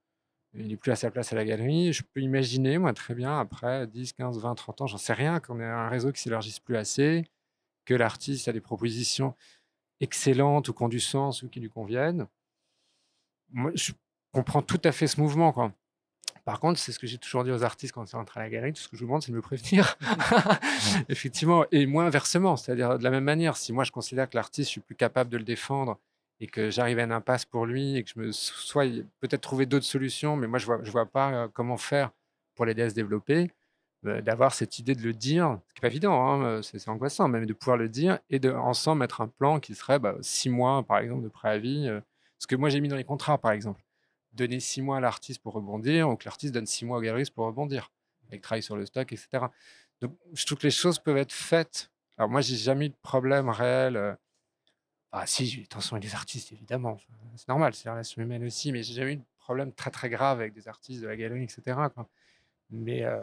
il n'est plus à sa place à la galerie. Je peux imaginer, moi, très bien, après 10, 15, 20, 30 ans, j'en sais rien, qu'on ait un réseau qui s'élargisse plus assez, que l'artiste a des propositions excellentes ou qui ont du sens ou qui lui conviennent. Moi, je comprends tout à fait ce mouvement, quoi. Par contre, c'est ce que j'ai toujours dit aux artistes quand ils sont rentrés à la galerie, tout ce que je vous demande, c'est de me prévenir. Effectivement, et moi inversement, c'est-à-dire de la même manière, si moi je considère que l'artiste, je suis plus capable de le défendre et que j'arrive à une impasse pour lui et que je me soit peut-être trouver d'autres solutions, mais moi je vois, je vois pas euh, comment faire pour l'aider à se développer, euh, d'avoir cette idée de le dire, ce qui n'est pas évident, hein, euh, c'est angoissant, même de pouvoir le dire et de ensemble mettre un plan qui serait bah, six mois, par exemple, de préavis, ce que moi j'ai mis dans les contrats, par exemple donner six mois à l'artiste pour rebondir, ou que l'artiste donne six mois au galeriste pour rebondir, avec travail sur le stock, etc. Donc, je trouve que les choses peuvent être faites. Alors, moi, j'ai jamais eu de problème réel. euh, Ah, si, attention avec des artistes, évidemment. C'est normal, c'est la relation humaine aussi, mais j'ai jamais eu de problème très, très grave avec des artistes de la galerie, etc. Mais, euh,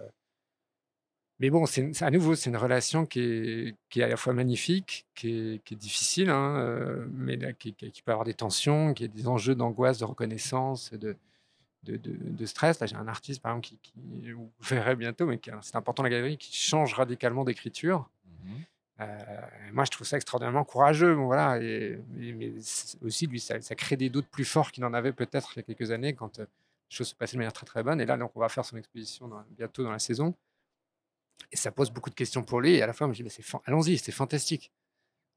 mais bon, c'est à nouveau, c'est une relation qui est, qui est à la fois magnifique, qui est, qui est difficile, hein, euh, mais là, qui, peut avoir des tensions, qui a des enjeux d'angoisse, de reconnaissance, de, de, de- de stress. Là, j'ai un artiste, par exemple, qui, vous verrez bientôt, mais c'est important la galerie, qui change radicalement d'écriture. Mhm. Euh, moi, je trouve ça extraordinairement courageux. Bon, voilà, et, et- mais aussi, lui, ça, ça crée des doutes plus forts qu'il n'en avait peut-être il y a quelques années quand euh, les choses se passaient de manière très très bonne. Et là, donc, on va faire son exposition dans- bientôt dans la saison. Et ça pose beaucoup de questions pour lui. Et à la fois, je me dis, mais c'est fan- allons-y, c'est fantastique.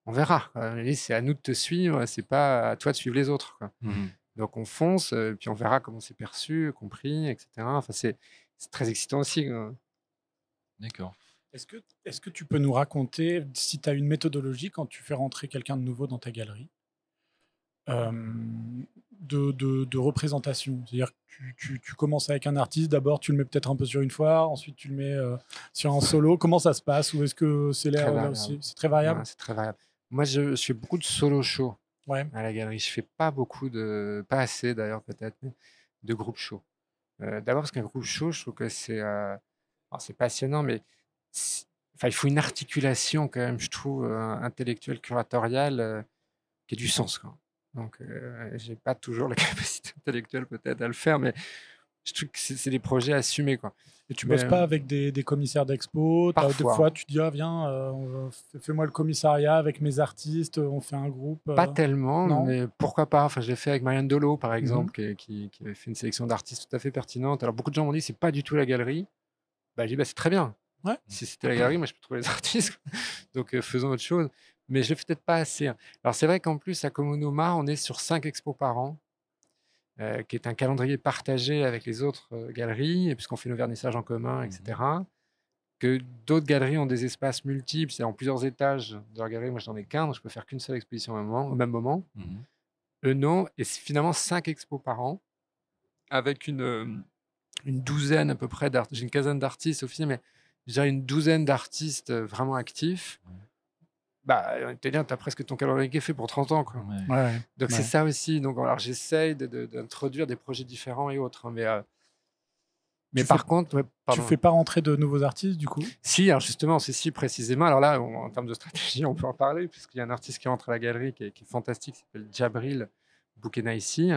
On verra. dit, C'est à nous de te suivre, c'est pas à toi de suivre les autres. quoi. Mhm. Donc on fonce, euh, puis on verra comment c'est perçu, compris, etc. Enfin, c'est c'est très excitant aussi. D'accord. Est-ce que, est que tu peux nous raconter si tu as une méthodologie quand tu fais rentrer quelqu'un de nouveau dans ta galerie euh, de, de- de représentation C'est-à-dire que tu, tu- tu commences avec un artiste, d'abord tu le mets peut-être un peu sur une foire, ensuite tu le mets euh, sur un solo. Comment ça se passe? Ou est-ce que c'est Très l'air là variable. aussi? C'est très variable? C'est très variable. Moi, je, je fais beaucoup de solo shows Ouais. à la galerie. Je fais pas beaucoup de, pas assez d'ailleurs peut-être, de groupe show. Euh, D'abord parce qu'un groupe show, je trouve que c'est, euh, c'est passionnant, mais enfin, il faut une articulation quand même, je trouve, intellectuelle, curatoriale, qui ait du sens. Quoi. Donc, euh, j'ai pas toujours la capacité intellectuelle peut-être à le faire, mais je trouve que c'est des projets assumés. Quoi. Et tu Mais, bosses pas avec des, des commissaires d'expo Des fois, tu dis, ah, viens, euh, fais-moi le commissariat avec mes artistes, on fait un groupe. Pas euh. tellement, non. mais pourquoi pas? Enfin, je l'ai fait avec Marianne Dolo, par exemple, qui, qui- qui avait fait une sélection d'artistes tout à fait pertinente. Alors, beaucoup de gens m'ont dit c'est pas du tout la galerie. Bah, j'ai dit bah, c'est très bien. Ouais. Si c'était la galerie, moi, je peux trouver les artistes. Donc, euh, faisons autre chose. Mais je fais peut-être pas assez. hein. Alors, c'est vrai qu'en plus, à Komonoma, on est sur cinq expos par an. euh, qui est un calendrier partagé avec les autres euh, galeries, puisqu'on fait nos vernissages en commun, etc. Mmh Que d'autres galeries ont des espaces multiples, c'est en plusieurs étages de leur galerie. Moi, j'en ai qu'un, donc je peux faire qu'une seule exposition au même moment. Au même moment. Mmh Eux, non. Et c'est finalement cinq expos par an, avec une, euh, une douzaine à peu près d'artistes. J'ai une quinzaine d'artistes au final, mais j'ai une douzaine d'artistes vraiment actifs. Bah, t'es bien, t'as presque ton calendrier qui est fait pour 30 ans. Quoi. Ouais. Ouais, Donc c'est ça aussi. Donc alors j'essaye de- de- d'introduire des projets différents et autres. hein, mais euh, mais Tu par fais- contre, ouais, Tu pardon. fais pas rentrer de nouveaux artistes du coup? Si, alors justement, c'est si précisément. Alors là, on- en termes de stratégie, on peut en parler puisqu'il y a un artiste qui rentre à la galerie qui est, qui est fantastique, qui s'appelle Djabril Boukenaïsi,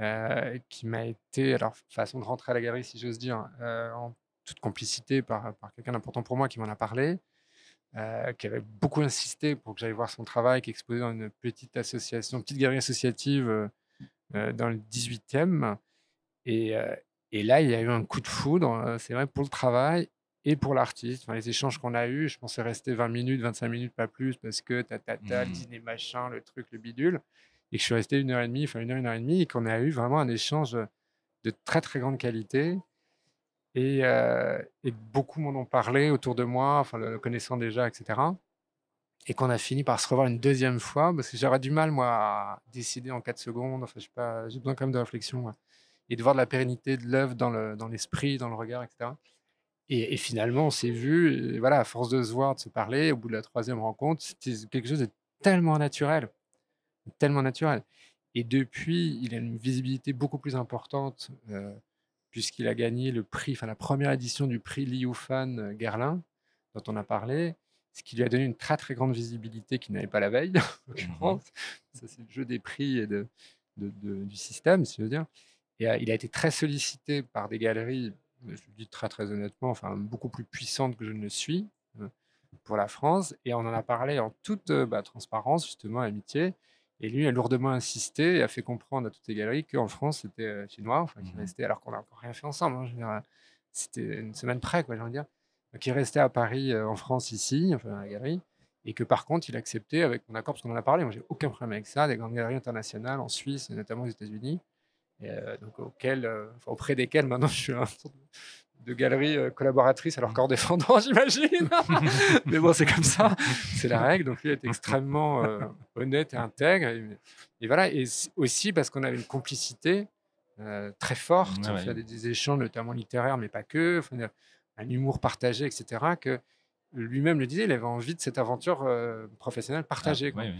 euh, qui m'a été, alors façon de rentrer à la galerie, si j'ose dire, euh, en toute complicité par, par quelqu'un d'important pour moi qui m'en a parlé. Euh, qui avait beaucoup insisté pour que j'aille voir son travail, qui exposait dans une petite association, une petite galerie associative euh, euh, dans le 18e. Et, euh, et là, il y a eu un coup de foudre, c'est vrai, pour le travail et pour l'artiste. Enfin, les échanges qu'on a eus, je pensais rester 20 minutes, 25 minutes, pas plus, parce que ta, ta, ta, le Mhm. dîner machin, le truc, le bidule. Et que je suis resté une heure et demie, enfin une heure, une heure et demie, et qu'on a eu vraiment un échange de très, très grande qualité. Et, beaucoup m'en ont parlé autour de moi, enfin, le, connaissant déjà, etc. Et qu'on a fini par se revoir une deuxième fois, parce que j'aurais du mal, moi, à décider en 4 secondes. Enfin, j'ai besoin quand même de réflexion. ouais. Et de voir de la pérennité de l'œuvre dans le- dans l'esprit, dans, le regard, etc. Et, finalement, on s'est vu, et voilà, à force de se voir, de se parler, au bout de la troisième rencontre, c'était quelque chose de tellement naturel. Tellement naturel. Et depuis, il a une visibilité beaucoup plus importante, puisqu'il a gagné le prix, enfin la première édition du prix Liu Fan euh, Gerlin, dont on a parlé, ce qui lui a donné une très très grande visibilité qu'il n'avait pas la veille, l'occurrence. Ça, c'est le jeu des prix et de, de- de- du système, si je veux dire. Et euh, il a été très sollicité par des galeries, je le dis très très honnêtement, enfin beaucoup plus puissantes que je ne le suis euh, pour la France. Et on en a parlé en toute bah, transparence, justement, amitié. Et lui a lourdement insisté et a fait comprendre à toutes les galeries qu'en France, c'était euh, chinois, enfin, qu'il Mhm. restait, alors qu'on n'a encore rien fait ensemble. hein, je veux dire, c'était une semaine près, quoi, j'ai envie de dire. Donc, il restait à Paris, euh, en France, ici, enfin, à la galerie. Et que par contre, il acceptait avec mon accord, parce qu'on en a parlé, moi, j'ai aucun problème avec ça, des grandes galeries internationales en Suisse, et notamment aux États-Unis, et, euh, donc auxquelles, euh, enfin, auprès desquelles maintenant je suis un de galerie euh, collaboratrice à leur corps défendant, j'imagine. Mais bon, c'est comme ça, c'est la règle. Donc lui est extrêmement euh, honnête et intègre. Et, et voilà, et aussi parce qu'on avait une complicité euh, très forte, Ouais, on ouais. fait des, des échanges notamment littéraires, mais pas que, enfin, un humour partagé, etc. Que lui-même le disait, il avait envie de cette aventure euh, professionnelle partagée. Ah, quoi. ouais, ouais.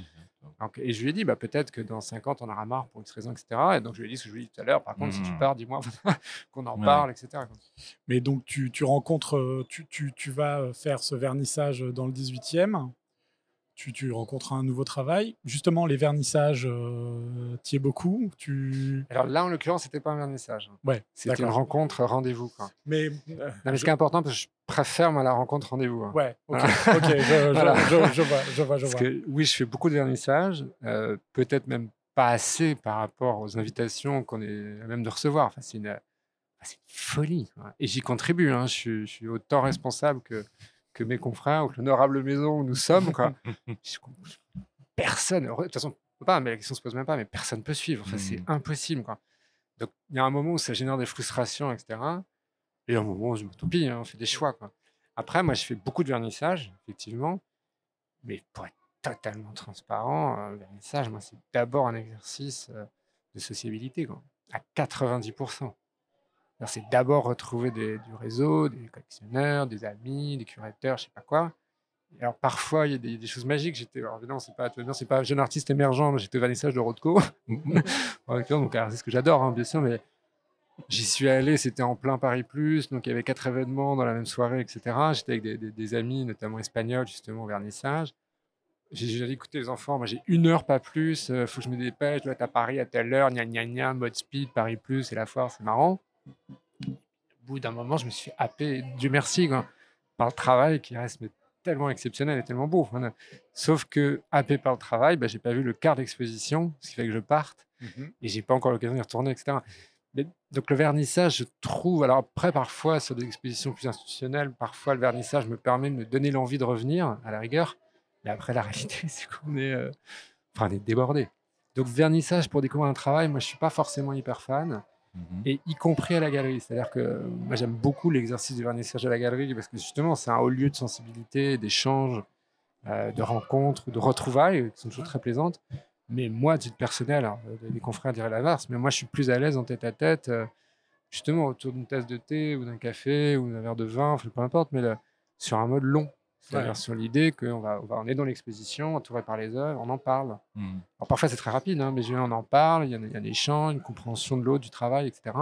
Donc, et je lui ai dit, bah, peut-être que dans 50, on aura marre pour X raison, etc. Et donc, je lui ai dit ce que je lui ai dit tout à l'heure. Par contre, si tu Mhm. pars, dis-moi qu'on en Ouais. parle, etc. Mais donc tu, tu rencontres, euh, tu, tu, tu vas euh, faire ce vernissage dans le 18e, tu, tu rencontres un nouveau travail. Justement, les vernissages, euh, t'y es beaucoup. Tu... Alors là, en l'occurrence, c'était pas un vernissage. Ouais, C'était une rencontre rendez-vous. Quoi. Mais, euh, Non, mais ce je- qui est important, parce que je préfère moi, la rencontre rendez-vous. hein. Ouais, ok, Voilà. je, je- Voilà. je- je vois, je vois, je Parce vois. que oui, je fais beaucoup de vernissages, euh, peut-être même pas assez par rapport aux invitations qu'on est à même de recevoir. Enfin, c'est une, une folie. quoi. Et j'y contribue. hein. Je suis autant responsable que, que mes confrères ou que l'honorable maison où nous sommes. Quoi. Personne, de toute façon, pas, mais la question se pose même pas, mais personne peut suivre. Enfin, c'est Mhm. impossible. Quoi. Donc, il y a un moment où ça génère des frustrations, etc. Et un moment où je me toupille, hein, on fait des choix. Quoi. Après, moi, je fais beaucoup de vernissage, effectivement. Mais pour être totalement transparent, un vernissage, moi, c'est d'abord un exercice euh, de sociabilité, quoi, à 90%. C'est d'abord retrouver des- du réseau, des collectionneurs, des amis, des curateurs, je sais pas quoi. Et alors parfois, il y a des, des choses magiques. J'étais, alors évidemment, c'est pas, c'est pas un jeune artiste émergent, j'étais au vernissage de donc, alors, c'est ce que j'adore, hein, bien sûr, mais j'y suis allé, c'était en plein Paris Plus, donc il y avait quatre événements dans la même soirée, etc. J'étais avec des, des- des amis, notamment espagnols, justement, au vernissage. J'ai écoutez, les enfants, moi j'ai une heure, pas plus, il faut que je me dépêche, je dois être à Paris à telle heure, gna gna gna, mode speed, Paris Plus, c'est la foire, c'est marrant. Au bout d'un moment, je me suis happé, Dieu merci, quoi, par le travail qui reste mais, tellement exceptionnel et tellement beau. Sauf que, happé par le travail, bah, j'ai pas vu le quart d'exposition, ce qui fait que je parte Mhm. et j'ai pas encore l'occasion d'y retourner, etc. Mais, donc le vernissage, je trouve, alors après parfois sur des expositions plus institutionnelles, parfois le vernissage me permet de me donner l'envie de revenir à la rigueur, mais après la réalité c'est qu'on est, euh, enfin, on est débordé. Donc, vernissage pour découvrir un travail, moi, je suis pas forcément hyper fan, Et y compris à la galerie. C'est-à-dire que moi, j'aime beaucoup l'exercice du vernissage à la galerie parce que justement, c'est un haut lieu de sensibilité, d'échange, euh, de rencontres, de retrouvailles qui sont toujours très plaisantes. Mais moi, à titre personnel, alors, euh, les confrères diraient l'inverse, mais moi, je suis plus à l'aise en tête à tête, euh, justement autour d'une tasse de thé ou d'un café ou d'un verre de vin, peu importe, mais sur un mode long. C'est-à-dire Ouais. sur l'idée qu'on va, on va, on est dans l'exposition, entouré par les œuvres, on en parle. Alors parfois c'est très rapide, hein, mais je- on en parle, il y a, il y a un échange, une compréhension de l'autre, du travail, etc.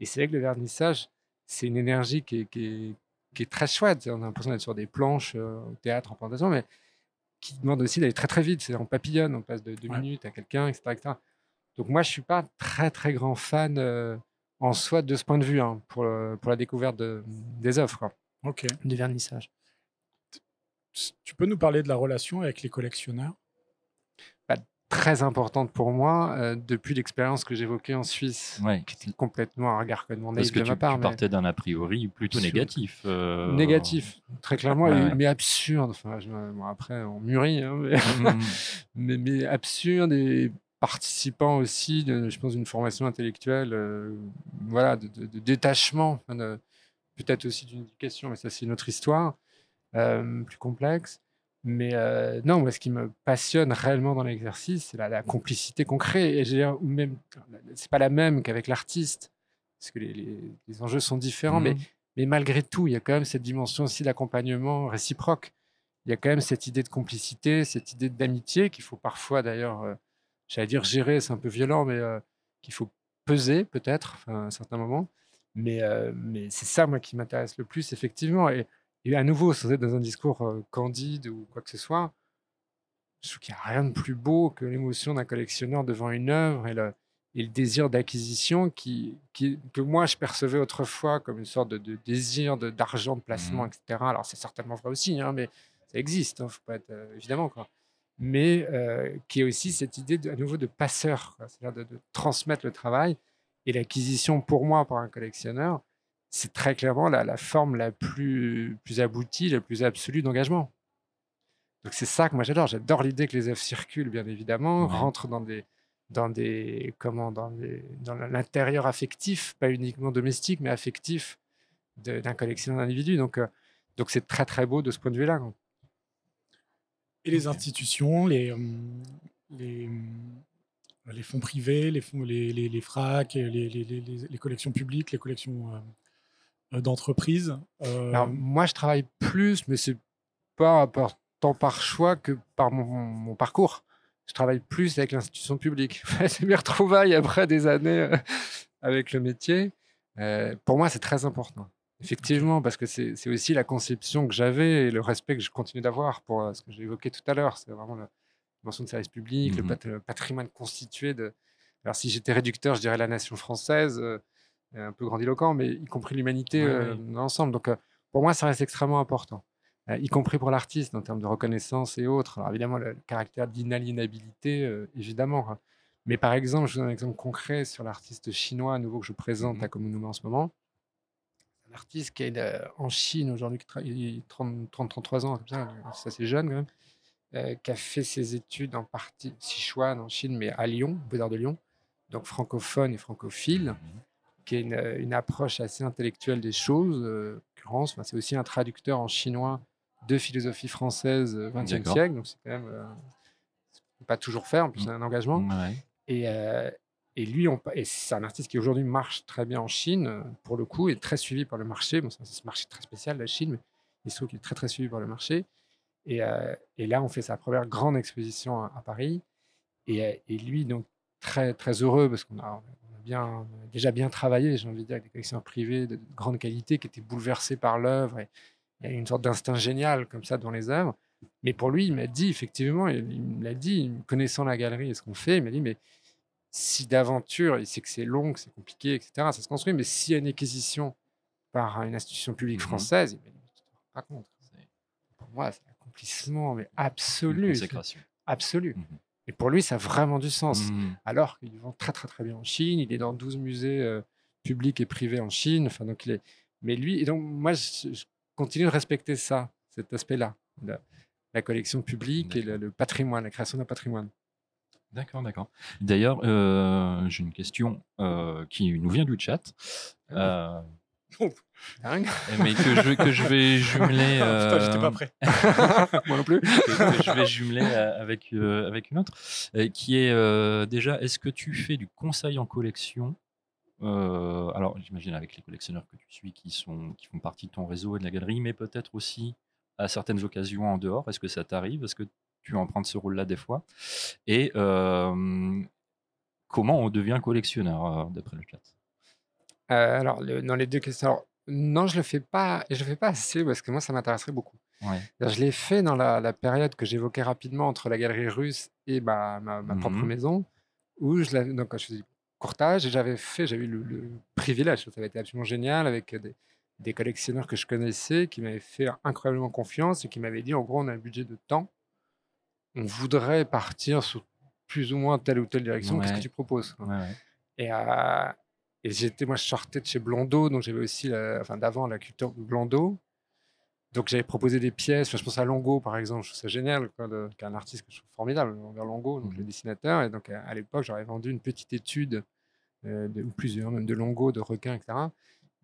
Et c'est vrai que le vernissage, c'est une énergie qui est, qui est- qui est très chouette. On a l'impression d'être sur des planches euh, au théâtre, en présentation, mais qui demande aussi d'aller très très vite. C'est on papillonne, on passe de deux Ouais. minutes à quelqu'un, etc., etc. Donc moi, je suis pas très très grand fan euh, en soi de ce point de vue hein, pour, le- pour la découverte de- des œuvres, quoi, du vernissage. Tu peux nous parler de la relation avec les collectionneurs? Très importante pour moi euh, depuis l'expérience que j'évoquais en Suisse, Ouais. qui était complètement un regard complètement Parce naïf que de tu, ma part. tu mais- partais d'un a priori plutôt négatif. euh, Négatif, très clairement, Ouais, mais absurde. Enfin, je- bon, après, on mûrit, hein, mais, Mhm. mais, mais absurde et participant aussi, de, je pense, d'une formation intellectuelle, euh, voilà, de, de- de détachement, enfin, peut-être aussi d'une éducation, mais ça, c'est une autre histoire, euh, plus complexe. Mais euh, non, moi, ce qui me passionne réellement dans l'exercice, c'est la, la complicité qu'on crée. Et ou même, c'est pas la même qu'avec l'artiste, parce que les, les- les enjeux sont différents, mais Mhm. mais malgré tout, il y a quand même cette dimension aussi d'accompagnement réciproque. Il y a quand même cette idée de complicité, cette idée d'amitié qu'il faut parfois d'ailleurs, euh, j'allais dire gérer, c'est un peu violent, mais euh, qu'il faut peser peut-être à un certain moment. Mais, euh, mais c'est ça, moi, qui m'intéresse le plus, effectivement. Et, et à nouveau, sans être dans un discours euh, candide ou quoi que ce soit, je trouve qu'il n'y a rien de plus beau que l'émotion d'un collectionneur devant une œuvre et le, et le désir d'acquisition qui, qui- que moi je percevais autrefois comme une sorte de, de désir d'argent, de, placement, Mhm. etc. Alors c'est certainement vrai aussi, hein, mais ça existe, hein, faut pas être, euh, évidemment. Quoi. Mais euh, qui est aussi cette idée de- à nouveau de passeur, c'est-à-dire de, de transmettre le travail. Et l'acquisition pour moi par un collectionneur, c'est très clairement la, la forme la plus, plus aboutie, la plus absolue d'engagement. Donc c'est ça que moi j'adore. J'adore l'idée que les œuvres circulent, bien évidemment, Ouais. rentrent dans des, dans des, comment, dans des, dans l'intérieur affectif, pas uniquement domestique, mais affectif d'un collectionneur d'individus. Donc, euh, donc c'est très très beau de ce point de vue-là. Et les institutions, les, hum, les, les fonds privés, les, fonds, les, les, les FRAC, les, collections publiques, les collections euh, euh, d'entreprises. euh, Alors moi je travaille plus, mais c'est pas par- tant par choix que par mon, mon parcours. Je travaille plus avec l'institution publique. c'est mes retrouvailles après des années euh, avec le métier. Euh, pour moi, c'est très important. Effectivement, parce que c'est aussi la conception que j'avais et le respect que je continue d'avoir pour euh, ce que j'ai évoqué tout à l'heure. C'est vraiment la dimension de service public, le Mhm. pat- le patrimoine constitué de. Alors, si j'étais réducteur, je dirais la nation française, euh, un peu grandiloquent, mais y compris l'humanité Ouais, euh, l'ensemble. Donc, euh, pour moi, ça reste extrêmement important, euh, y compris pour l'artiste en termes de reconnaissance et autres. Alors, évidemment, le, le caractère d'inaliénabilité, euh, évidemment. hein. Mais par exemple, je vous donne un exemple concret sur l'artiste chinois à nouveau que je présente Mhm. à Komunuma en ce moment. Un artiste qui est en Chine aujourd'hui, qui a 30-33 ans, comme ça, c'est assez jeune quand même, euh, qui a fait ses études en partie Sichuan en Chine, mais à Lyon, au Beaux-Arts de Lyon, donc francophone et francophile, qui est une, euh, une approche assez intellectuelle des choses. euh, Enfin, c'est aussi un traducteur en chinois de philosophie française euh, 20e D'accord. siècle, donc c'est quand même euh, pas toujours faire, en plus c'est un engagement. Ouais. Et, euh, et lui, on, et c'est un artiste qui aujourd'hui marche très bien en Chine, pour le coup, et très suivi par le marché. Bon, c'est un marché très spécial, la Chine, mais il se trouve qu'il est très très suivi par le marché. Et, et là, on fait sa première grande exposition à, à Paris. Et, et lui, donc, très très heureux, parce qu'on a, on a bien, déjà bien travaillé, j'ai envie de dire, avec des collections privées de, de grande qualité qui étaient bouleversées par l'œuvre. Et il y a une sorte d'instinct génial comme ça dans les œuvres. Mais pour lui, il m'a dit, effectivement, il, il me l'a dit, connaissant la galerie et ce qu'on fait, il m'a dit, mais si d'aventure, il sait que c'est long, que c'est compliqué, etc., ça se construit, mais s'il y a une acquisition par une institution publique Mhm. française, il m'a dit, tu te. Pour moi, c'est l'accomplissement mais Une absolu. c'est consécration. Absolu. Mhm. Et pour lui, ça a vraiment du sens. Mhm. Alors qu'il vend très, très, très bien en Chine. Il est dans 12 musées euh, publics et privés en Chine. Enfin, donc il est... Mais lui, et donc moi, je, je continue de respecter ça, cet aspect-là. La, la collection publique et le, patrimoine, la création d'un patrimoine. D'accord, d'accord. D'ailleurs, euh, j'ai une question euh, qui nous vient du chat. Euh. Mais que je, que je vais jumeler. Putain, j'étais euh, pas prêt. Moi non plus. que, je vais jumeler euh, avec, euh, avec une autre, euh, qui est euh, déjà, est-ce que tu fais du conseil en collection Euh, Alors, j'imagine avec les collectionneurs que tu suis qui, sont, qui font partie de ton réseau et de la galerie, mais peut-être aussi à certaines occasions en dehors. Est-ce que ça t'arrive Est-ce que tu en prends ce rôle-là des fois? Et euh, comment on devient collectionneur, euh, d'après le chat? Euh, alors, le- dans les deux questions, alors, non, je le fais pas, et je le fais pas assez parce que moi, ça m'intéresserait beaucoup. Ouais. Je l'ai fait dans la, la période que j'évoquais rapidement entre la galerie russe et ma, ma, ma propre maison, où je donc quand je faisais du courtage, et j'avais fait, j'avais eu le, le privilège, ça avait été absolument génial avec des, des collectionneurs que je connaissais qui m'avaient fait incroyablement confiance et qui m'avaient dit, en gros, on a un budget de temps, on voudrait partir sur plus ou moins telle ou telle direction, qu'est-ce que tu proposes ouais. et, euh, et j'étais, moi, je sortais de chez Blondeau, donc j'avais aussi, la- enfin, d'avant, la culture Blondeau. Donc j'avais proposé des pièces, enfin, je pense à Longo, par exemple, je trouve ça génial, quoi, de- qui est un artiste que je trouve formidable, Longo, donc le Mhm. dessinateur. Et donc à, à l'époque, j'aurais vendu une petite étude, euh, de, ou plusieurs, même de Longo, de requins, etc.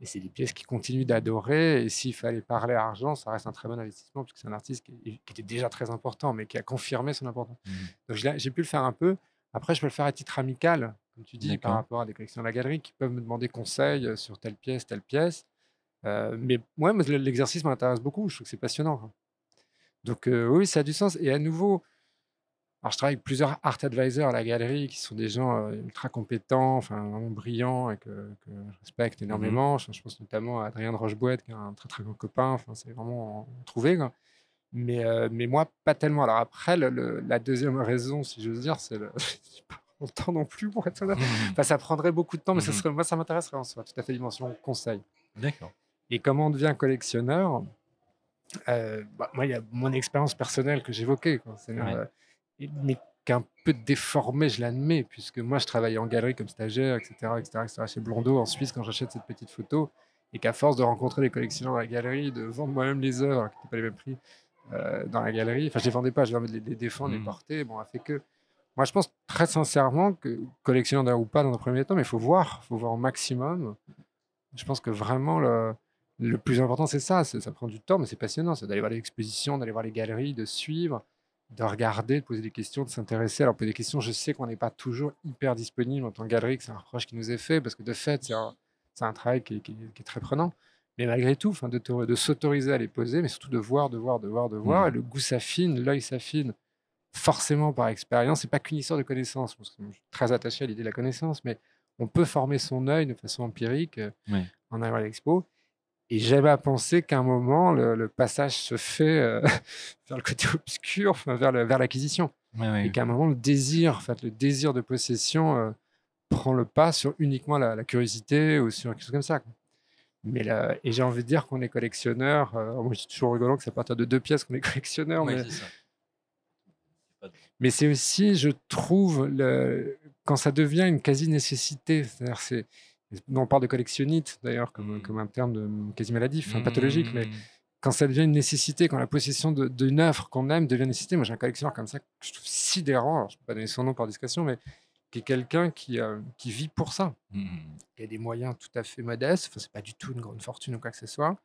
Et c'est des pièces qui continuent d'adorer. Et s'il fallait parler argent, ça reste un très bon investissement, parce que c'est un artiste qui, qui était déjà très important, mais qui a confirmé son importance. Mhm. Donc j'ai pu le faire un peu. Après, je peux le faire à titre amical, comme tu dis, par rapport à des collections de la galerie qui peuvent me demander conseil euh, sur telle pièce, telle pièce. Euh, mais moi, moi, le- l'exercice m'intéresse beaucoup. Je trouve que c'est passionnant. quoi. Donc euh, oui, ça a du sens. Et à nouveau, alors je travaille avec plusieurs art advisors à la galerie qui sont des gens ultra compétents, enfin vraiment brillants et que, que je respecte énormément. Je, je pense notamment à Adrien de Rochebouette, qui est un très très grand copain. Enfin, c'est vraiment trouvé. Quoi. Mais, euh, mais moi, pas tellement. Alors après, le- le- la deuxième raison, si j'ose dire, c'est le. j'ai pas le temps non plus pour être honnête. Enfin, ça prendrait beaucoup de temps, mais ça Mhm. serait, moi, ça m'intéresserait en soi, tout à fait dimension conseil. D'accord. Et comment on devient collectionneur Euh, bah, Moi, il y a mon expérience personnelle que j'évoquais, Ouais. euh, mais qu'un peu déformée, je l'admets, puisque moi, je travaillais en galerie comme stagiaire, etc., etc., etc., chez Blondeau en Suisse quand j'achète cette petite photo, et qu'à force de rencontrer les collectionneurs dans la galerie, de vendre moi-même les œuvres, qui n'étaient pas les mêmes prix, euh, dans la galerie, enfin, je les vendais pas, je les, les défendre, les porter, bon, a fait que. Moi, je pense très sincèrement que collectionneur ou pas dans un premier temps, mais il faut voir, il faut voir au maximum. Je pense que vraiment le, le plus important, c'est ça. Ça prend du temps, mais c'est passionnant. C'est d'aller voir les expositions, d'aller voir les galeries, de suivre, de regarder, de poser des questions, de s'intéresser. Alors, poser des questions, je sais qu'on n'est pas toujours hyper disponible en tant que galerie, que c'est un reproche qui nous est fait, parce que de fait, c'est un, travail qui est, qui est- qui est très prenant. Mais malgré tout, de, s'autoriser à les poser, mais surtout de voir, de voir, de voir, de voir. Mhm. Et le goût s'affine, l'œil s'affine, forcément par expérience. C'est pas qu'une histoire de connaissance. parce que Je suis très attaché à l'idée de la connaissance, mais on peut former son œil de façon empirique euh, en allant à l'expo. Et j'avais à penser qu'à un moment, le, le passage se fait euh, vers le côté obscur, enfin, vers l'acquisition. Et qu'à un moment, le désir, en fait, le désir de possession euh, prend le pas sur uniquement la, la curiosité ou sur quelque chose comme ça. Mais là, et j'ai envie de dire qu'on est collectionneur. euh, moi, je suis toujours rigolant que c'est à partir de deux pièces qu'on est collectionneur. Mais. Mais c'est aussi, je trouve, le, quand ça devient une quasi-nécessité. C'est-à-dire, c'est. nous, On parle de collectionnite, d'ailleurs, comme, Mm. comme un terme de quasi maladif, enfin, pathologique, mais quand ça devient une nécessité, quand la possession d'une œuvre qu'on aime devient une nécessité, moi j'ai un collectionneur comme ça que je trouve sidérant, alors, je ne peux pas donner son nom par discrétion, mais qui est quelqu'un qui, euh, qui vit pour ça. Mmh. Il a des moyens tout à fait modestes, enfin, c'est pas du tout une grande fortune ou quoi que ce soit,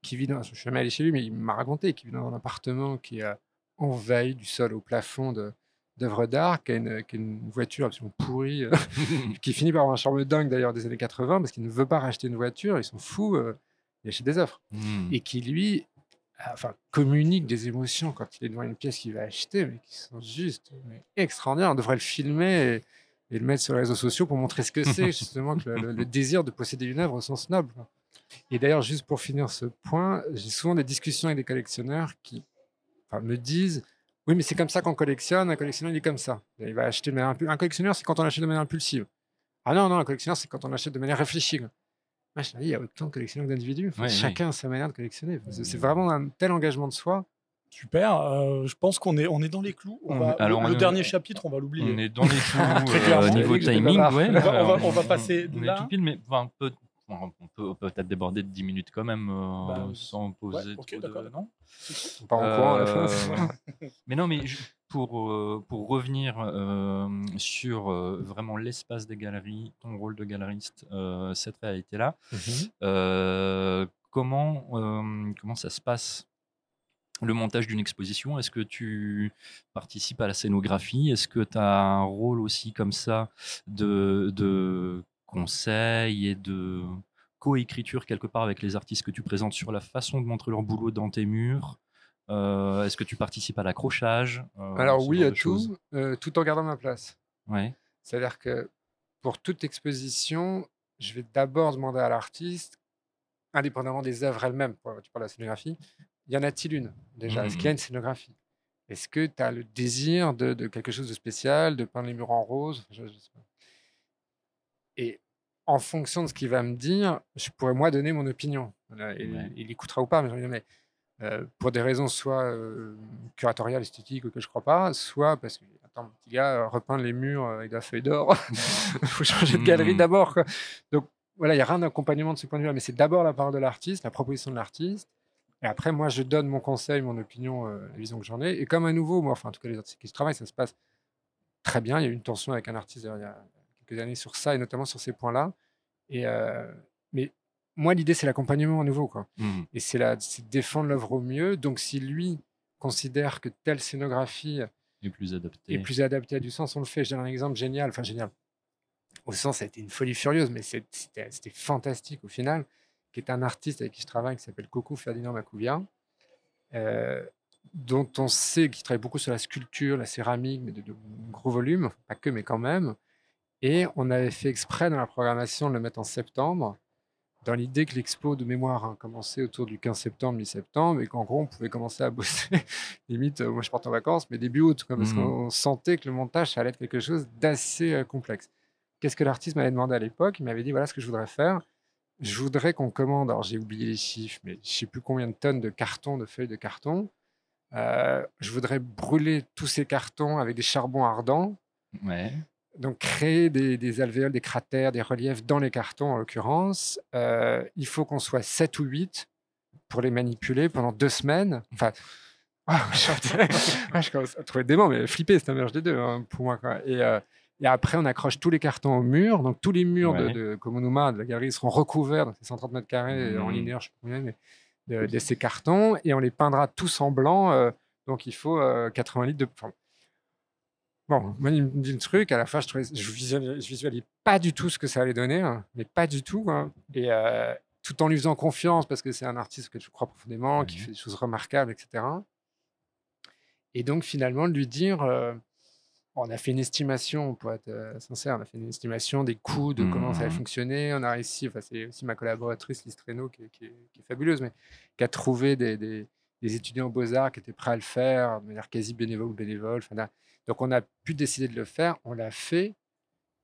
qui vit dans, je suis jamais allé chez lui, mais il m'a raconté qu'il vit dans un appartement qui est en veille du sol au plafond de d'œuvres d'art, qui a, une, qui a une voiture absolument pourrie, euh, qui finit par avoir un charme dingue d'ailleurs des années 80, parce qu'il ne veut pas racheter une voiture, il s'en fout, euh, il achète des œuvres Mmh. et qui lui enfin, communique des émotions quand il est devant une pièce qu'il va acheter, mais qui sont juste mais extraordinaires. On devrait le filmer et, et le mettre sur les réseaux sociaux pour montrer ce que c'est, justement, que le, le- désir de posséder une œuvre au sens noble. Et d'ailleurs, juste pour finir ce point, j'ai souvent des discussions avec des collectionneurs qui enfin, me disent Oui, mais c'est comme ça qu'on collectionne, un collectionneur, il est comme ça. Il va acheter de manière impu- Un collectionneur, c'est quand on achète de manière impulsive. Ah non, non, un collectionneur, c'est quand on achète de manière réfléchie. quoi. Moi, je me dis, il y a autant de collectionneurs que d'individus. Enfin, Ouais, oui. chacun a sa manière de collectionner. C'est- vraiment un tel engagement de soi. Super. euh, je pense qu'on est, on est dans les clous. On On- va- alors, le, dernier chapitre, on va l'oublier. On est dans les clous Très euh, niveau timing. Ouais, On va- on va- on va passer on là. est tout pile, mais enfin, peut, enfin, on peut peut-être déborder de 10 minutes quand même euh, Bah, sans poser ouais, ok, trop de... d'accord. Non On part en courant à la fin. Euh, mais non, mais pour, euh, pour revenir euh, sur euh, vraiment l'espace des galeries, ton rôle de galeriste, euh, cette réalité-là, Mhm. euh, comment, euh, comment ça se passe le montage d'une exposition? Est-ce que tu participes à la scénographie? Est-ce que tu as un rôle aussi comme ça de, de conseil et de coécriture quelque part avec les artistes que tu présentes sur la façon de montrer leur boulot dans tes murs Euh, Est-ce que tu participes à l'accrochage Euh, Alors oui à tout, euh, tout en gardant ma place. Ouais. C'est-à-dire que pour toute exposition, je vais d'abord demander à l'artiste, indépendamment des œuvres elles-mêmes, tu parles de la scénographie, y en a-t-il une déjà? Est-ce qu'il y a une scénographie? Est-ce que tu as le désir de, de quelque chose de spécial, de peindre les murs en rose? Je- je sais pas. Et en fonction de ce qu'il va me dire, je pourrais moi donner mon opinion. Voilà, et Ouais. Il écoutera ou pas, mais, dire, mais, euh, pour des raisons soit euh, curatoriales, esthétiques, que je crois pas, soit parce que, attends, mon petit gars, euh, repeindre les murs euh, avec de la feuille d'or, il faut changer de galerie Mhm. d'abord. Donc voilà, il n'y a rien d'accompagnement de ce point de vue-là, mais c'est d'abord la parole de l'artiste, la proposition de l'artiste. Et après, moi, je donne mon conseil, mon opinion, euh, la vision que j'en ai. Et comme à nouveau, moi, enfin, en tout cas, les artistes qui se travaillent, ça se passe très bien. Il y a eu une tension avec un artiste il y a quelques années sur ça, et notamment sur ces points-là. Et, euh, mais moi, l'idée, c'est l'accompagnement à nouveau. Quoi. Mhm. Et c'est la- c'est de défendre l'œuvre au mieux. Donc, si lui considère que telle scénographie Et plus adapté. est plus adaptée à du sens, on le fait. Je donne un exemple génial, enfin génial. Au sens, ça a été une folie furieuse, mais c'était fantastique au final, qui est un artiste avec qui je travaille, qui s'appelle Coco Ferdinand Macouvia, euh, dont on sait qu'il travaille beaucoup sur la sculpture, la céramique, mais de, de gros volumes, pas que, mais quand même. Et on avait fait exprès dans la programmation de le mettre en septembre, dans l'idée que l'expo de mémoire a commencé autour du 15 septembre, mi-septembre, et qu'en gros, on pouvait commencer à bosser, limite, euh, moi je parte en vacances, mais début août, quoi, parce Mhm. qu'on sentait que le montage, ça allait être quelque chose d'assez euh, complexe. Qu'est-ce que l'artiste m'avait demandé à l'époque? Il m'avait dit, voilà ce que je voudrais faire. Je voudrais qu'on commande, alors j'ai oublié les chiffres, mais je sais plus combien de tonnes de carton, de feuilles de carton. Euh, je voudrais brûler tous ces cartons avec des charbons ardents Ouais. Donc créer des, des alvéoles, des cratères, des reliefs dans les cartons en l'occurrence. Euh, il faut qu'on soit 7 ou 8 pour les manipuler pendant deux semaines. Enfin, ah, je, je commence à trouver dément, mais flipper, c'est un mélange des deux hein, pour moi. Quoi. Et, euh, et après, on accroche tous les cartons au mur. Donc tous les murs Ouais. de, de Komonuma, de la galerie, seront recouverts, donc c'est 130 mètres carrés en Mhm. linéaire, je sais pas combien, mais de, de ces cartons. Et on les peindra tous en blanc. euh, donc il faut euh, 80 litres de... enfin, Bon, moi, il me dit le truc, à la fin, je, trouvais, je, pas du tout ce que ça allait donner, hein, mais pas du tout. quoi. Et euh, tout en lui faisant confiance, parce que c'est un artiste que je crois profondément, qui Mhm. fait des choses remarquables, etc. Et donc, finalement, de lui dire, euh, on a fait une estimation, pour être euh, sincère, on a fait une estimation des coûts, de comment ça allait Mhm. fonctionner. On a réussi, enfin, c'est aussi ma collaboratrice, Lise Treno, qui, est- qui est, qui est fabuleuse, mais qui a trouvé des, des- des étudiants beaux-arts qui étaient prêts à le faire de manière quasi bénévole ou bénévole. Enfin, là, donc, on a pu décider de le faire, on l'a fait.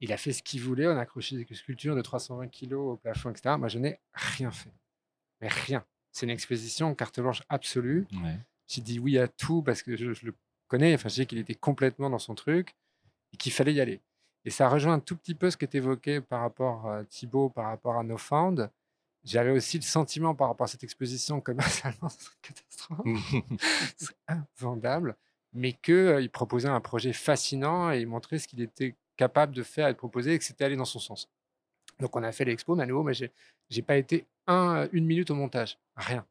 Il a fait ce qu'il voulait, on a accroché des sculptures de 320 kilos au plafond, etc. Moi, je n'ai rien fait. Mais rien. C'est une exposition carte blanche absolue. Ouais. J'ai dit oui à tout parce que je, je le connais. Enfin, je sais qu'il était complètement dans son truc et qu'il fallait y aller. Et ça rejoint un tout petit peu ce qui est évoqué par rapport à Thibaut, par rapport à No Found. J'avais aussi le sentiment par rapport à cette exposition commercialement, c'est une catastrophe, c'est invendable, mais qu'il proposait un projet fascinant et il montrait ce qu'il était capable de faire et de proposer et que c'était aller dans son sens. Donc on a fait l'expo, mais à nouveau, mais j'ai pas été un, une minute au montage, rien.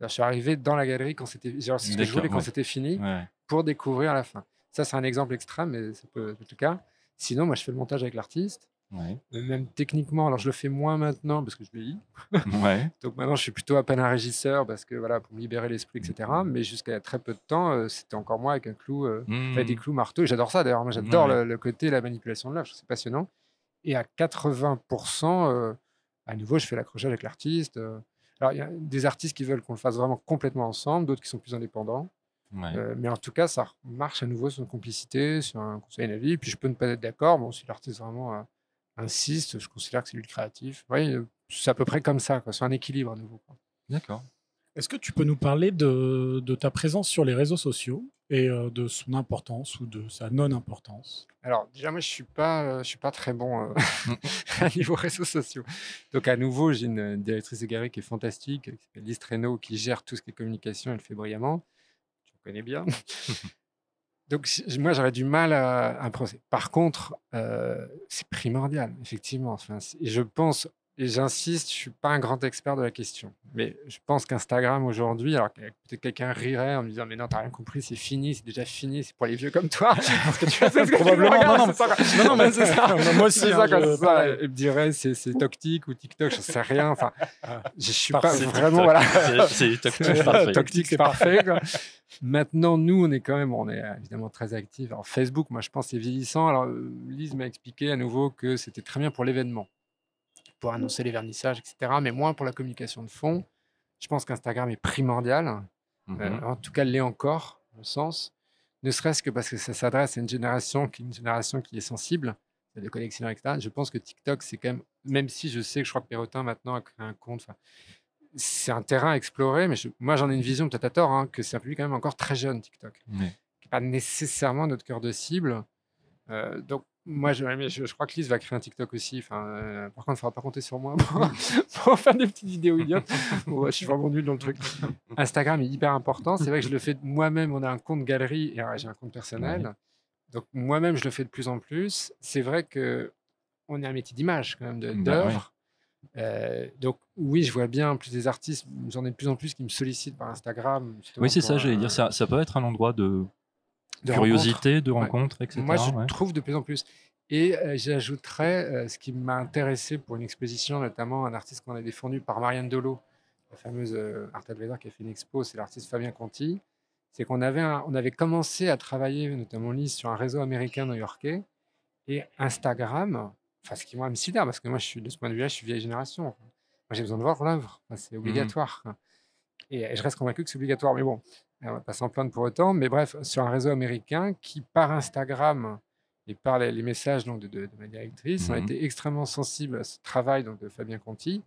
Alors, je suis arrivé dans la galerie quand c'était, genre, c'est ce que je D'accord, voulais quand ouais. c'était fini Ouais. pour découvrir à la fin. Ça, c'est un exemple extrême, mais ça peut être le cas. Sinon, moi, je fais le montage avec l'artiste. Ouais. Même techniquement, alors je le fais moins maintenant parce que je vieillis. Ouais. Donc maintenant, je suis plutôt à peine un régisseur parce que voilà, pour me libérer l'esprit, etc. Mais jusqu'à très peu de temps, euh, c'était encore moi avec un clou, euh, avec des clous marteaux. J'adore ça d'ailleurs. Moi, j'adore Ouais. le, le côté, la manipulation de l'œuvre. C'est passionnant. Et à 80%, euh, à nouveau, je fais l'accrochage avec l'artiste. euh. Alors, il y a des artistes qui veulent qu'on le fasse vraiment complètement ensemble, d'autres qui sont plus indépendants. Ouais. Euh, mais en tout cas, ça marche à nouveau sur une complicité, sur un conseil d'avis. Puis je peux ne pas être d'accord. Bon, si l'artiste vraiment insiste, je considère que c'est lui le créatif. Oui, c'est à peu près comme ça. C'est un équilibre à nouveau. D'accord. Est-ce que tu peux nous parler de, de ta présence sur les réseaux sociaux et euh, de son importance ou de sa non-importance? Alors, déjà, moi, je suis pas, euh, je suis pas très bon euh, à niveau réseaux sociaux. Donc, à nouveau, j'ai une directrice de galerie qui est fantastique, qui s'appelle Lise qui gère tout ce qui est communication. Elle le fait brillamment. Tu me connais bien. donc, moi, j'aurais du mal à, à procéder. Par contre, euh, c'est primordial, effectivement. Enfin, je pense, et j'insiste, je suis pas un grand expert de la question, mais je pense qu'Instagram aujourd'hui, alors que peut-être quelqu'un rirait en me disant, mais non, t'as rien compris, c'est fini, c'est déjà fini, c'est pour les vieux comme toi. Parce que tu sais ce que tu Probablement, regardes, non, non, c'est ça, quoi. Non, non, mais c'est ça. Moi aussi, C'est hein, ça, quoi, je- ça. Il me dirait, c'est c'est TokTik ou TikTok, je sais rien. Enfin, je suis pas vraiment, voilà. C'est tactique parfait. Tactique, c'est parfait. quoi. Maintenant, nous, on est quand même, on est euh, évidemment très actifs. Alors, Facebook, moi, je pense, c'est vieillissant. Alors, euh, Lise m'a expliqué à nouveau que c'était très bien pour l'événement, pour annoncer les vernissages, etc., mais moins pour la communication de fond. Je pense qu'Instagram est primordial. Mhm. Euh, en tout cas, l'est encore, au sens. Ne serait-ce que parce que ça s'adresse à une génération qui, une génération qui est sensible, de collectionneurs, etc. Je pense que TikTok, c'est quand même, même si je sais que je crois que Perrotin maintenant a créé un compte, c'est un terrain à explorer, mais je- moi j'en ai une vision peut-être à tort, hein, que c'est un public quand même encore très jeune, TikTok, qui n'est pas nécessairement notre cœur de cible. Euh, donc moi je, mais je, je crois que Lise va créer un TikTok aussi. Enfin, euh, par contre, il ne faudra pas compter sur moi pour, pour faire des petites vidéos idiotes. Ouais, je suis vraiment nul dans le truc. Instagram est hyper important. C'est vrai que je le fais moi-même. On a un compte galerie et euh, j'ai un compte personnel. Donc moi-même, je le fais de plus en plus. C'est vrai que on est un métier d'image quand même, Bah d'œuvre. Euh, donc oui, je vois bien plus des artistes. J'en ai de plus en plus qui me sollicitent par Instagram. Oui, c'est ça, j'allais euh, dire. Ça, ça peut être un endroit de de curiosité, de Ouais. rencontre, etc. Moi, je ouais. trouve de plus en plus. Et euh, j'ajouterais euh, ce qui m'a intéressé pour une exposition, notamment un artiste qu'on a défendu par Marianne Dolo, la fameuse euh, art advisor qui a fait une expo, c'est l'artiste Fabien Conti. C'est qu'on avait, un- on avait commencé à travailler, notamment Lise, sur un réseau américain new-yorkais. Et Instagram, enfin, ce qui moi me sidère, parce que moi, je suis, de ce point de vue-là, je suis vieille génération. Moi, j'ai besoin de voir l'œuvre. Enfin, c'est obligatoire. quoi. Et je reste convaincu que c'est obligatoire. Mais bon, pas s'en plaindre pour autant. Mais bref, sur un réseau américain qui, par Instagram et par les, les messages donc, de, de- de ma directrice, ont Mhm. été extrêmement sensibles à ce travail donc, de Fabien Conti.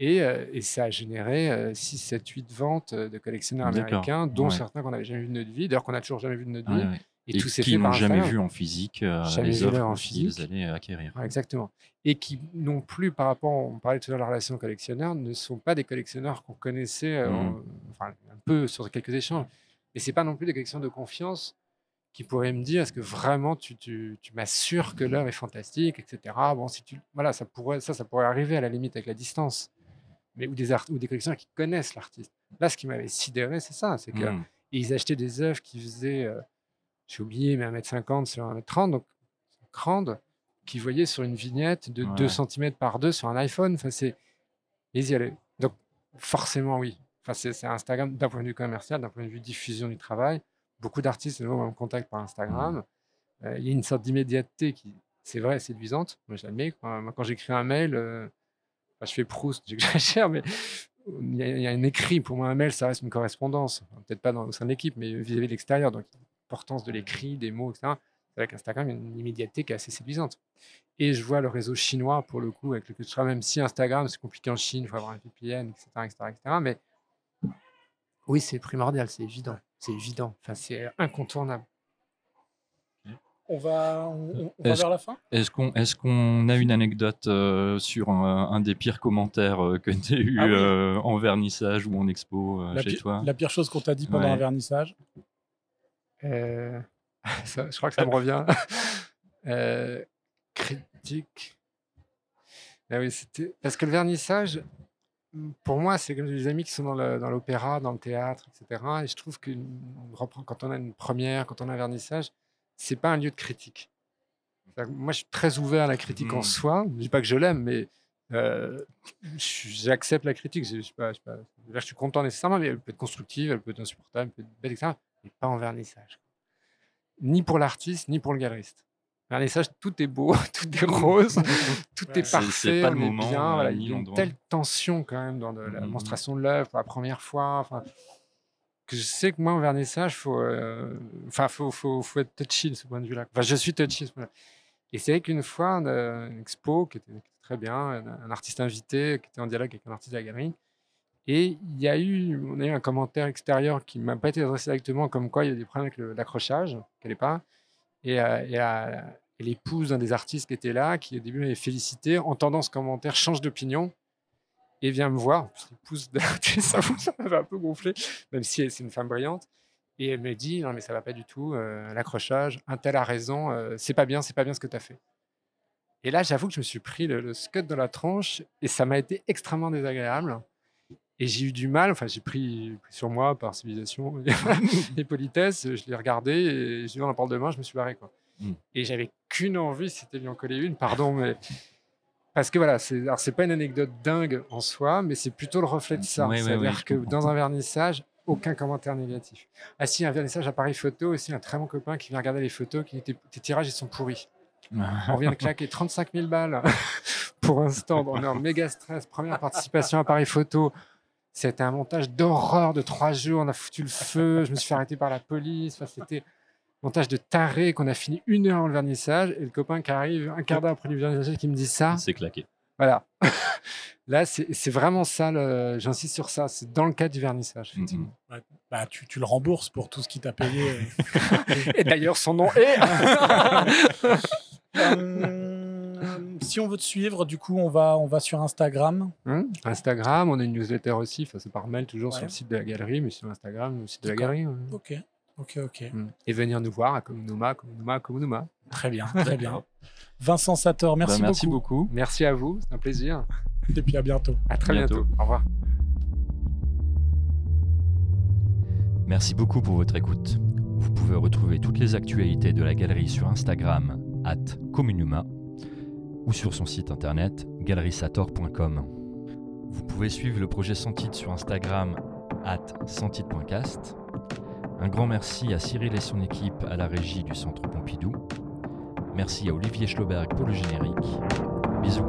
Et, euh, et ça a généré euh, 6, 7, 8 ventes euh, de collectionneurs américains, dont Ouais. certains qu'on n'avait jamais vu de notre vie, d'ailleurs qu'on n'a toujours jamais vu de notre vie. Ouais, ouais. Et, Et tout qui n'ont jamais vu en physique euh, les œuvres en qu'ils physique. allaient acquérir. Ouais, exactement. Et qui non plus, par rapport, on parlait tout à l'heure de la relation collectionneur, ne sont pas des collectionneurs qu'on connaissait, euh, enfin un peu sur quelques échanges. Mais c'est pas non plus des collectionneurs de confiance qui pourraient me dire est-ce que vraiment tu, tu, tu m'assures que l'œuvre est fantastique, etc. Bon, si tu, voilà, ça pourrait, ça, ça pourrait arriver à la limite avec la distance. Mais ou des art, ou des collectionneurs qui connaissent l'artiste. Là, ce qui m'avait sidéré, c'est ça, c'est que Mhm. et ils achetaient des œuvres qui faisaient, euh, j'ai oublié, mais 1m50 sur 1m30, donc grande, qu'ils voyaient sur une vignette de Ouais. 2 cm par 2 sur un iPhone. Enfin, c'est. Ils y allaient. Donc, forcément, oui. Enfin, c'est Instagram d'un point de vue commercial, d'un point de vue diffusion du travail. Beaucoup d'artistes nous me contactent par Instagram. Euh, il y a une sorte d'immédiateté qui, c'est vrai, est séduisante. Moi, j'admets. Quand, moi, quand j'écris un mail, euh, enfin, je fais Proust, j'exagère, mais il y, a, il y a un écrit. Pour moi, un mail, ça reste une correspondance. Peut-être pas dans, au sein de l'équipe, mais vis-à-vis de l'extérieur. Donc, l'importance de l'écrit, des mots, etc. Avec Instagram, il y a une immédiateté qui est assez séduisante. Et je vois le réseau chinois, pour le coup, avec lequel je travaille, même si Instagram, c'est compliqué en Chine, il faut avoir un VPN, etc. etc., etc. mais oui, c'est primordial, c'est évident. C'est évident. Enfin, c'est incontournable. On va, on, va Est-ce- vers la fin? Est-ce qu'on est qu'on a une anecdote euh, sur un, un des pires commentaires euh, que tu as eu Ah oui. euh, en vernissage ou en expo euh, chez toi? la pire chose qu'on t'a dit pendant Ouais. un vernissage? Euh, ça, je crois que ça me revient. Euh, critique. Ah oui, c'était parce que le vernissage, pour moi, c'est comme des amis qui sont dans l'opéra, dans le théâtre, etc. Et je trouve que quand on a une première, quand on a un vernissage, c'est pas un lieu de critique. Moi, je suis très ouvert à la critique en Mhm. soi. Je dis pas que je l'aime, mais euh, j'accepte la critique. Je, je, sais pas, je, sais pas, là, je suis content nécessairement, mais elle peut être constructive, elle peut être insupportable, elle peut être belle, etc. Mais pas en vernissage ni pour l'artiste, ni pour le galeriste. Vernissage, tout est beau, tout est rose, tout Ouais. est parfait, c'est pas le on est moment, bien. euh, voilà, il y a une telle tension quand même dans de la Mhm. monstration de l'œuvre pour la première fois. Enfin, que je sais que moi, en vernissage, faut, euh, enfin, faut, faut, faut être touchy de ce point de vue-là. Enfin, je suis touchy. de ce. Et c'est vrai qu'une fois, une expo qui était, qui était très bien, un, un artiste invité qui était en dialogue avec un artiste de la galerie. Et il y a eu, on a eu un commentaire extérieur qui ne m'a pas été adressé directement, comme quoi il y a des problèmes avec l'accrochage, qu'elle n'est pas. Et, euh, euh, et l'épouse d'un des artistes qui était là, qui au début m'avait félicité, entendant ce commentaire, change d'opinion et vient me voir. L'épouse de l'artiste, ça m'avait un peu gonflé, même si c'est une femme brillante. Et elle me dit non mais ça va pas du tout, euh, l'accrochage, un tel a raison, c'est pas bien, c'est pas bien ce que tu as fait. Et là, j'avoue que je me suis pris le, le scud dans la tronche et ça m'a été extrêmement désagréable. Et j'ai eu du mal, enfin j'ai pris, pris sur moi par civilisation et politesse, je l'ai regardé et j'ai vu dans la porte de main, je me suis barré quoi. Mm. Et j'avais qu'une envie, c'était lui en coller une, pardon, mais parce que voilà, c'est alors c'est pas une anecdote dingue en soi, mais c'est plutôt le reflet de ça. Oui, C'est-à-dire oui, je que dans un vernissage, aucun commentaire négatif. Ah si, un vernissage appareil photo aussi, un très bon copain qui vient regarder les photos, qui dit tes, tes tirages ils sont pourris. On vient de claquer 35 000 balles pour un stand. On est en méga stress. Première participation appareil photo. C'était un montage d'horreur de trois jours. On a foutu le feu. Je me suis fait arrêter par la police. Enfin, c'était un montage de taré qu'on a fini une heure avant le vernissage. Et le copain qui arrive un quart d'heure après le vernissage qui me dit ça. C'est claqué. Voilà. Là, c'est c'est vraiment ça. J'insiste sur ça. C'est dans le cadre du vernissage. Mm, effectivement. Bah, tu, tu le rembourses pour tout ce qu'il t'a payé. Et d'ailleurs, son nom est. Euh, si on veut te suivre, du coup, on va, on va sur Instagram. Hein Instagram, on a une newsletter aussi. Enfin, c'est par mail toujours sur le site de la galerie, mais sur Instagram, le site de la galerie. ouais. Ok, ok, ok. Mm. Et venir nous voir à Komunuma, Komunuma, Komunuma. Très bien, très bien. Vincent Sator, merci, Bah, merci beaucoup. beaucoup. Merci à vous, c'est un plaisir. Et puis à bientôt. À très Bientôt. bientôt. Au revoir. Merci beaucoup pour votre écoute. Vous pouvez retrouver toutes les actualités de la galerie sur Instagram, at Communuma, ou sur son site internet, galerisator.com. Vous pouvez suivre le projet Sentite sur Instagram, at sentite.cast. Un grand merci à Cyril et son équipe à la régie du Centre Pompidou. Merci à Olivier Schloberg pour le générique. Bisous.